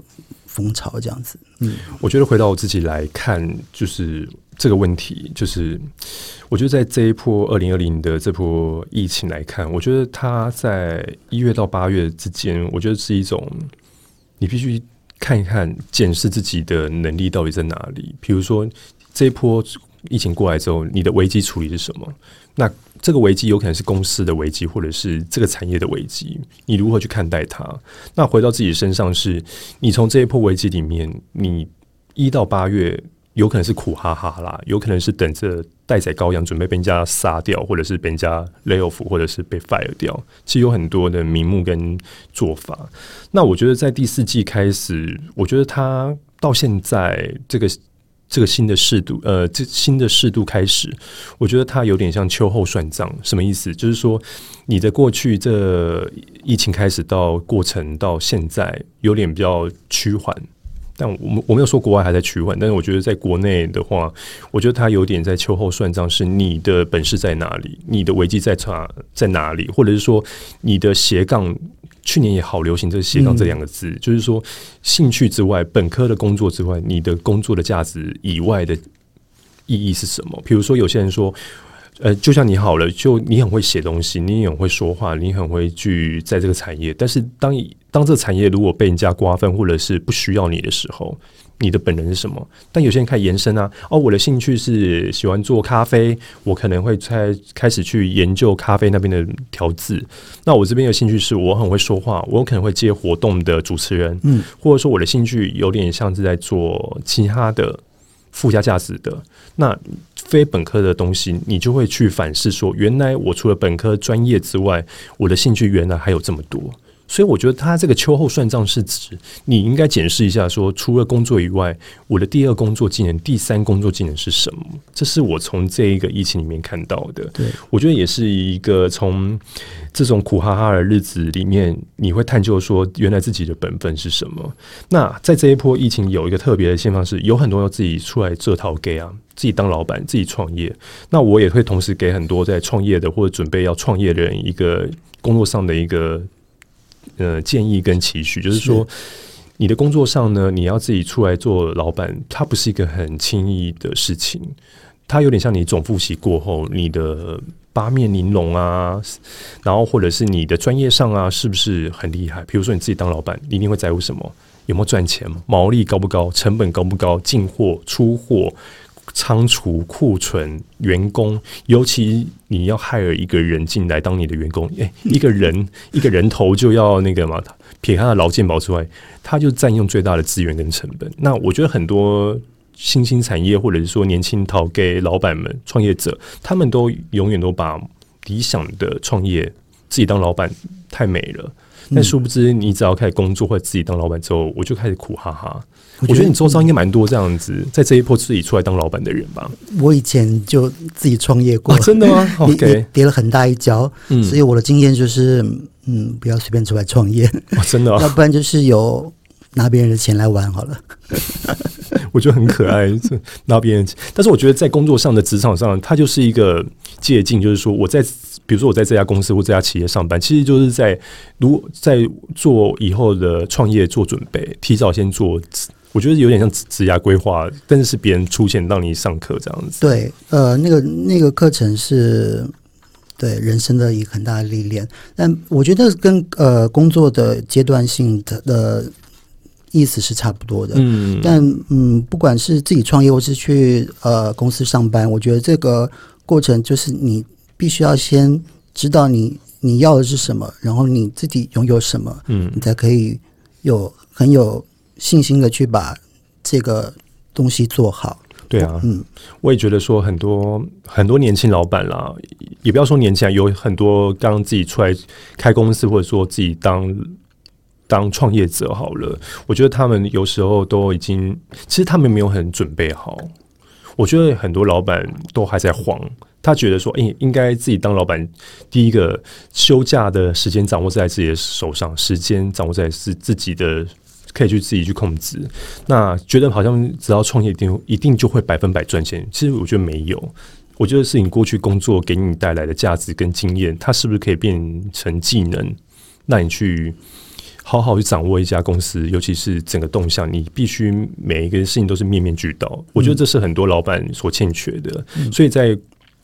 风潮这样子。嗯，我觉得回到我自己来看，就是这个问题，就是我觉得在这一波二零二零的这波疫情来看，我觉得它在一月到八月之间，我觉得是一种你必须。看一看，检视自己的能力到底在哪里。比如说，这一波疫情过来之后，你的危机处理是什么？那这个危机有可能是公司的危机，或者是这个产业的危机。你如何去看待它？那回到自己身上，是你从这一波危机里面，你一到八月。有可能是苦哈哈啦，有可能是等着待宰羔羊，准备被人家杀掉，或者是被人家 lay off，或者是被 fire 掉。其实有很多的名目跟做法。那我觉得在第四季开始，我觉得他到现在这个这个新的适度，呃，这新的适度开始，我觉得它有点像秋后算账。什么意思？就是说你的过去这疫情开始到过程到现在，有点比较趋缓。但我们我没有说国外还在趋缓，但是我觉得在国内的话，我觉得它有点在秋后算账，是你的本事在哪里，你的危机在差在哪里，或者是说你的斜杠，去年也好流行这斜杠这两个字，就是说兴趣之外，本科的工作之外，你的工作的价值以外的意义是什么？比如说有些人说。呃，就像你好了，就你很会写东西，你也很会说话，你很会去在这个产业。但是当当这个产业如果被人家瓜分，或者是不需要你的时候，你的本人是什么？但有些人开始延伸啊，哦，我的兴趣是喜欢做咖啡，我可能会开开始去研究咖啡那边的调制。那我这边的兴趣是我很会说话，我可能会接活动的主持人，嗯，或者说我的兴趣有点像是在做其他的附加价值的那。非本科的东西，你就会去反思说，原来我除了本科专业之外，我的兴趣原来还有这么多。所以我觉得他这个秋后算账是指你应该检视一下，说除了工作以外，我的第二工作技能、第三工作技能是什么？这是我从这一个疫情里面看到的。对，我觉得也是一个从这种苦哈哈的日子里面，你会探究说，原来自己的本分是什么。那在这一波疫情，有一个特别的现象是，有很多要自己出来这套 gay 啊，自己当老板、自己创业。那我也会同时给很多在创业的或者准备要创业的人一个工作上的一个。呃，建议跟期许就是说，你的工作上呢，你要自己出来做老板，它不是一个很轻易的事情。它有点像你总复习过后，你的八面玲珑啊，然后或者是你的专业上啊，是不是很厉害？比如说你自己当老板，你一定会在乎什么？有没有赚钱？毛利高不高？成本高不高？进货、出货。仓储库存、员工，尤其你要害了一个人进来当你的员工，诶，一个人 (laughs) 一个人头就要那个嘛，撇开了劳健保之外，他就占用最大的资源跟成本。那我觉得很多新兴产业或者是说年轻淘给老板们、创业者，他们都永远都把理想的创业自己当老板太美了，但殊不知你只要开始工作或者自己当老板之后，我就开始苦哈哈。我觉得你周遭应该蛮多这样子，在这一波自己出来当老板的人吧。我以前就自己创业过，真的吗？(laughs) 跌跌了很大一跤，所以我的经验就是，嗯，不要随便出来创业，(laughs) 真的，要不然就是有拿别人的钱来玩好了。(laughs) 我觉得很可爱，拿别人钱，但是我觉得在工作上的职场上，它就是一个借鉴，就是说我在。比如说我在这家公司或这家企业上班，其实就是在如在做以后的创业做准备，提早先做，我觉得有点像职涯规划，但是是别人出现让你上课这样子。对，呃，那个那个课程是对人生的一个很大的历练，但我觉得跟呃工作的阶段性的的意思是差不多的。嗯，但嗯，不管是自己创业或是去呃公司上班，我觉得这个过程就是你。必须要先知道你你要的是什么，然后你自己拥有什么，嗯，你才可以有很有信心的去把这个东西做好。对啊，嗯，我也觉得说很多很多年轻老板啦，也不要说年轻，有很多刚自己出来开公司，或者说自己当当创业者好了。我觉得他们有时候都已经，其实他们没有很准备好。我觉得很多老板都还在慌。他觉得说，哎，应该自己当老板。第一个，休假的时间掌握在自己的手上，时间掌握在自自己的，可以去自己去控制。那觉得好像只要创业，一定一定就会百分百赚钱。其实我觉得没有。我觉得是你过去工作给你带来的价值跟经验，它是不是可以变成技能，让你去好好去掌握一家公司，尤其是整个动向，你必须每一个事情都是面面俱到。我觉得这是很多老板所欠缺的。所以在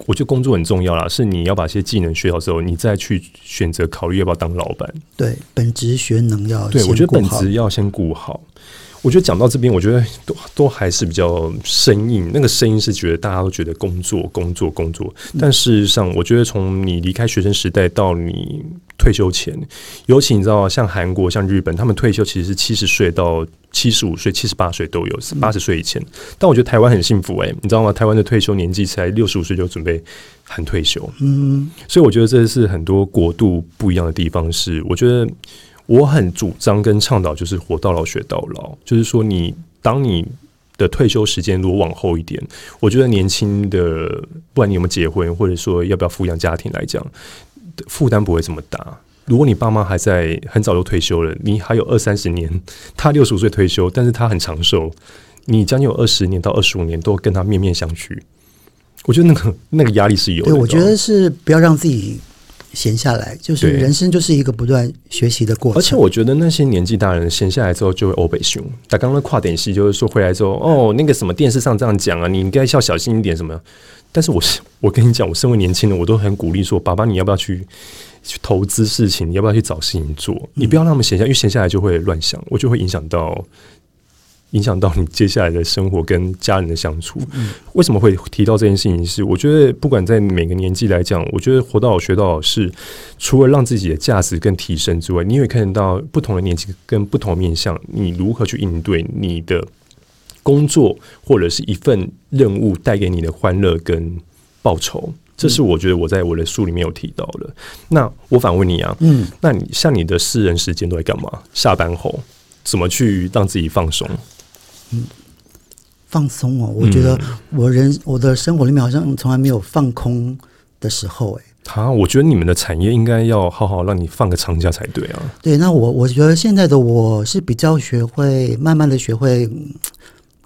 我觉得工作很重要啦，是你要把这些技能学好之后，你再去选择考虑要不要当老板。对，本职学能要对，我觉得本职要先顾好。我觉得讲到这边，我觉得都都还是比较生硬。那个声音是觉得大家都觉得工作、工作、工作，但事实上，我觉得从你离开学生时代到你退休前，尤其你知道，像韩国、像日本，他们退休其实是七十岁到七十五岁、七十八岁都有，八十岁以前。但我觉得台湾很幸福哎，你知道吗？台湾的退休年纪才六十五岁就准备喊退休。嗯，所以我觉得这是很多国度不一样的地方。是我觉得。我很主张跟倡导，就是活到老学到老。就是说，你当你的退休时间如果往后一点，我觉得年轻的，不管你有没有结婚，或者说要不要抚养家庭来讲，负担不会这么大。如果你爸妈还在很早就退休了，你还有二三十年，他六十五岁退休，但是他很长寿，你将近有二十年到二十五年都跟他面面相觑。我觉得那个那个压力是有。对，我觉得是不要让自己。闲下来就是人生，就是一个不断学习的过程。而且我觉得那些年纪大人闲下来之后就会欧北凶。他刚刚跨点戏就是说回来之后，哦，那个什么电视上这样讲啊，你应该要小心一点什么。但是我是 (laughs) 我跟你讲，我身为年轻人，我都很鼓励说，爸爸你要不要去去投资事情？你要不要去找事情做？你不要让他们闲下，因为闲下来就会乱想，我就会影响到。影响到你接下来的生活跟家人的相处。为什么会提到这件事情？是我觉得不管在每个年纪来讲，我觉得活到老学到老是除了让自己的价值更提升之外，你会看到不同的年纪跟不同的面向，你如何去应对你的工作或者是一份任务带给你的欢乐跟报酬。这是我觉得我在我的书里面有提到的。那我反问你啊，嗯，那你像你的私人时间都在干嘛？下班后怎么去让自己放松？放松哦，我觉得我人我的生活里面好像从来没有放空的时候，哎，啊，我觉得你们的产业应该要好好让你放个长假才对啊。对，那我我觉得现在的我是比较学会，慢慢的学会嗯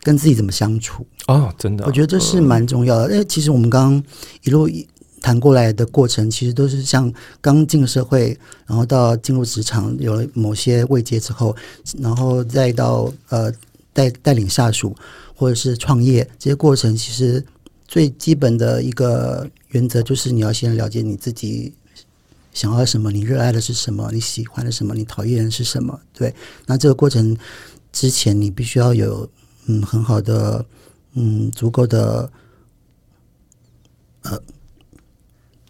跟自己怎么相处，啊，真的啊、我觉得这是蛮重要的。因为其实我们刚刚一路一谈过来的过程，其实都是像刚进社会，然后到进入职场有了某些位阶之后，然后再到呃带带领下属或者是创业这些过程，其实最基本的一个原则就是你要先了解你自己。想要什么？你热爱的是什么？你喜欢的什么？你讨厌的是什么？对，那这个过程之前，你必须要有嗯很好的嗯足够的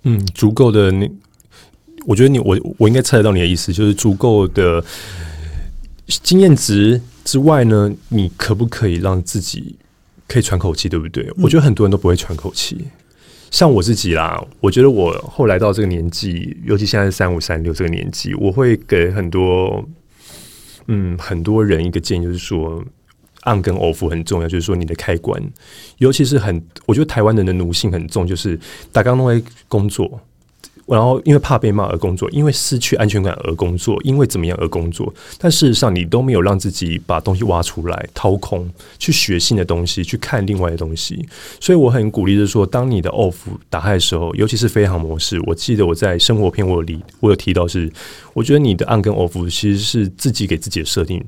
嗯，足够的你，我觉得你我我应该猜得到你的意思，就是足够的经验值之外呢，你可不可以让自己可以喘口气，对不对？我觉得很多人都不会喘口气。像我自己啦，我觉得我后来到这个年纪，尤其现在是三五三六这个年纪，我会给很多嗯很多人一个建议，就是说 on 跟 off 很重要，就是说你的开关，尤其是很我觉得台湾人的奴性很重，就是打刚都会工作。然后因为怕被骂而工作，因为失去安全感而工作，因为怎么样而工作，但事实上你都没有让自己把东西挖出来、掏空，去学新的东西，去看另外的东西。所以我很鼓励的说，当你的 off 打开的时候，尤其是飞行模式，我记得我在生活片我有提我有提到是，我觉得你的 on 跟 off 其实是自己给自己的设定。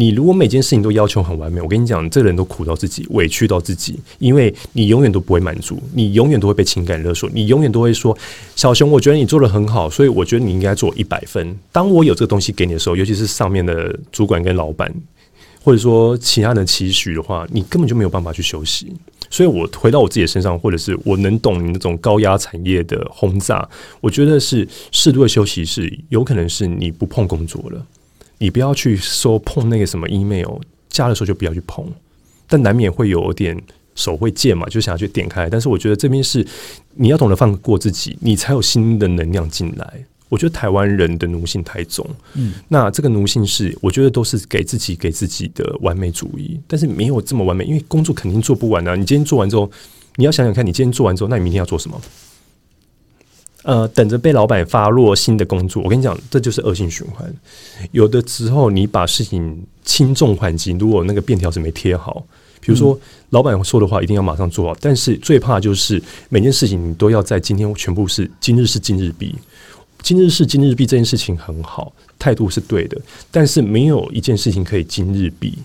你如果每件事情都要求很完美，我跟你讲，这个人都苦到自己，委屈到自己，因为你永远都不会满足，你永远都会被情感勒索，你永远都会说：“小熊，我觉得你做的很好，所以我觉得你应该做一百分。”当我有这个东西给你的时候，尤其是上面的主管跟老板，或者说其他的期许的话，你根本就没有办法去休息。所以我回到我自己的身上，或者是我能懂你那种高压产业的轰炸，我觉得是适度的休息是有可能是你不碰工作了。你不要去说碰那个什么 email，加的时候就不要去碰，但难免会有点手会贱嘛，就想要去点开。但是我觉得这边是你要懂得放过自己，你才有新的能量进来。我觉得台湾人的奴性太重，嗯，那这个奴性是我觉得都是给自己给自己的完美主义，但是没有这么完美，因为工作肯定做不完啊。你今天做完之后，你要想想看，你今天做完之后，那你明天要做什么？呃，等着被老板发落新的工作，我跟你讲，这就是恶性循环。有的时候你把事情轻重缓急，如果那个便条纸没贴好，比如说老板说的话一定要马上做好，但是最怕就是每件事情你都要在今天全部是今日事今日毕，今日事今日毕这件事情很好，态度是对的，但是没有一件事情可以今日毕。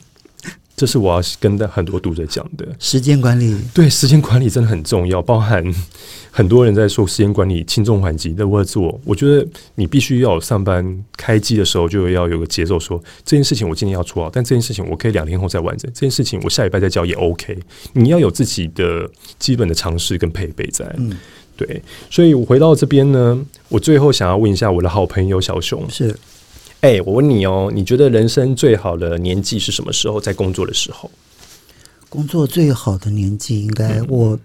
这是我要跟很多读者讲的。时间管理，对时间管理真的很重要，包含 (laughs) 很多人在说时间管理轻重缓急的我做。我觉得你必须要上班开机的时候就要有个节奏说，这件事情我今天要做好，但这件事情我可以两天后再完成，这件事情我下礼拜再交也 OK。你要有自己的基本的常识跟配备在。嗯，对，所以我回到这边呢，我最后想要问一下我的好朋友小熊，是哎、我问你哦，你觉得人生最好的年纪是什么时候？在工作的时候？工作最好的年纪，应该、我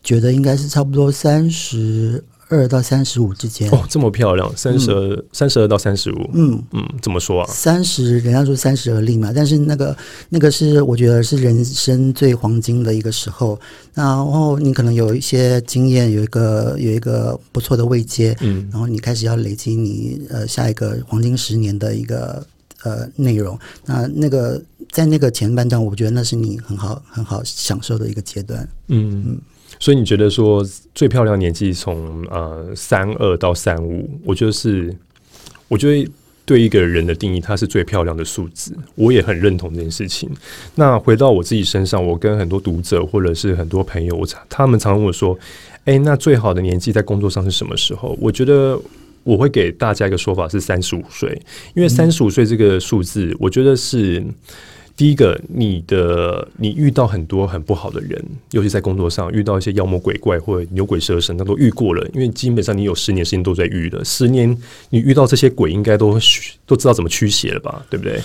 觉得应该是差不多三十二到三十五之间。哦，这么漂亮，三十二、三十二到三十五，嗯，嗯，怎么说啊？三十，人家说三十而立嘛，但是那个那个是我觉得是人生最黄金的一个时候。然后你可能有一些经验，有一个有一个不错的位阶，嗯然后你开始要累积你呃下一个黄金十年的一个呃内容。那那个在那个前半段，我觉得那是你很好很好享受的一个阶段。嗯，所以你觉得说最漂亮年纪从呃三二到三五，我觉得是，我觉得对一个人的定义，它是最漂亮的数字，我也很认同这件事情。那回到我自己身上，我跟很多读者或者是很多朋友，我常他们常问我说：“诶，那最好的年纪在工作上是什么时候？”我觉得我会给大家一个说法是三十五岁，因为三十五岁这个数字，我觉得是第一个，你的你遇到很多很不好的人，尤其在工作上遇到一些妖魔鬼怪或者牛鬼蛇神，那都遇过了。因为基本上你有十年时间都在遇了，十年你遇到这些鬼，应该都都知道怎么驱邪了吧？对不对？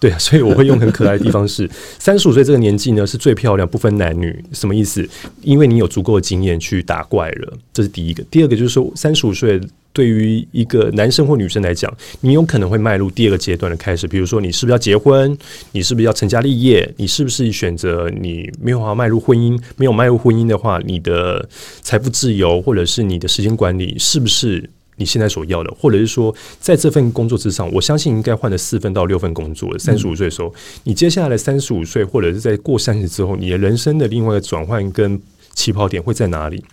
对，所以我会用很可爱的地方是 (laughs) 三十五岁这个年纪呢，是最漂亮，不分男女。什么意思？因为你有足够的经验去打怪了，这是第一个。第二个就是说，三十五岁。对于一个男生或女生来讲，你有可能会迈入第二个阶段的开始。比如说，你是不是要结婚？你是不是要成家立业？你是不是选择你没有要迈入婚姻？没有迈入婚姻的话，你的财富自由或者是你的时间管理，是不是你现在所要的？或者是说，在这份工作之上，我相信应该换了四份到六份工作。三十五岁的时候，你接下来三十五岁，或者是在过三十之后，你的人生的另外一个转换跟起跑点会在哪里？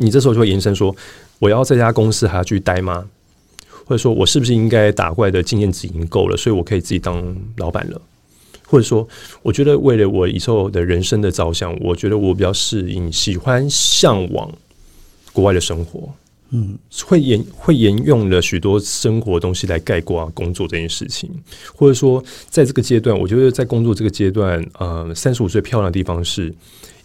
你这时候就会延伸说。我要这家公司还要去待吗？或者说我是不是应该打怪的经验值已经够了，所以我可以自己当老板了？或者说，我觉得为了我以后的人生的着想，我觉得我比较适应、喜欢、向往国外的生活。嗯，会沿会沿用了许多生活东西来概括工作这件事情，或者说，在这个阶段，我觉得在工作这个阶段，呃，三十五岁漂亮的地方是。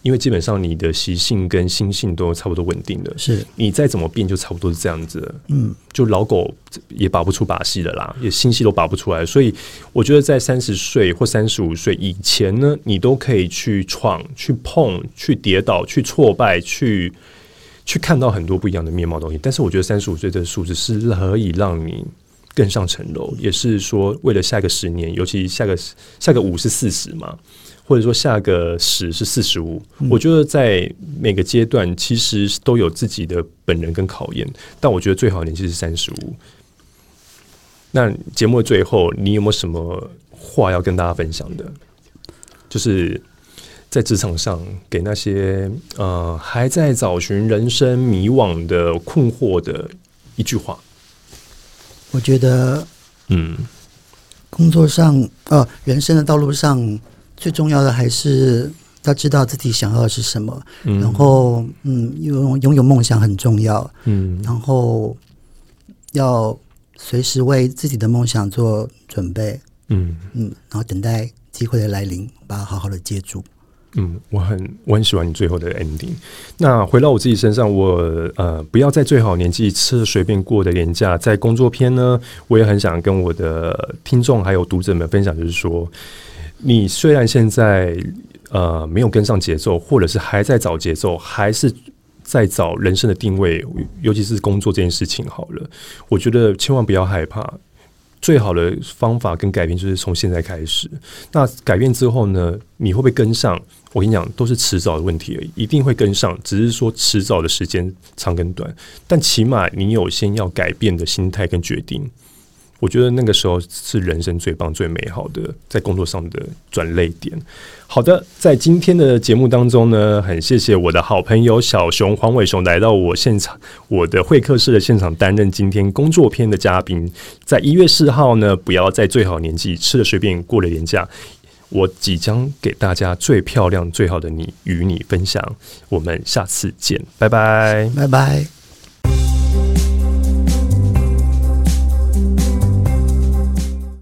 因为基本上你的习性跟心性都差不多稳定的，是你再怎么变就差不多是这样子。嗯，就老狗也拔不出把戏的啦，也心戏都拔不出来。所以我觉得在三十岁或三十五岁以前呢，你都可以去闯、去碰、去跌倒、去挫败、去去看到很多不一样的面貌东西。但是我觉得三十五岁的数字是可以让你更上层楼，也是说为了下一个十年，尤其下个下个五是四十嘛。或者说下个十是四十五，我觉得在每个阶段其实都有自己的本人跟考验，但我觉得最好年纪是三十五。那节目的最后，你有没有什么话要跟大家分享的？就是在职场上给那些呃还在找寻人生迷惘的困惑的一句话。我觉得，嗯，工作上呃，人生的道路上。最重要的还是要知道自己想要的是什么，然后嗯，拥拥有梦想很重要，嗯，然后要随时为自己的梦想做准备，嗯嗯，然后等待机会的来临，把它好好的接住。嗯，我很我很喜欢你最后的 ending。那回到我自己身上，我呃，不要在最好年纪吃随便过的廉价，在工作篇呢，我也很想跟我的听众还有读者们分享，就是说。你虽然现在呃没有跟上节奏，或者是还在找节奏，还是在找人生的定位，尤其是工作这件事情。好了，我觉得千万不要害怕。最好的方法跟改变就是从现在开始。那改变之后呢，你会不会跟上？我跟你讲，都是迟早的问题而已，一定会跟上，只是说迟早的时间长跟短。但起码你有先要改变的心态跟决定。我觉得那个时候是人生最棒、最美好的在工作上的转泪点。好的，在今天的节目当中呢，很谢谢我的好朋友小熊黄伟雄来到我现场，我的会客室的现场担任今天工作篇的嘉宾。在一月四号呢，不要在最好年纪吃了随便过了年假，我即将给大家最漂亮、最好的你与你分享。我们下次见，拜拜，拜拜。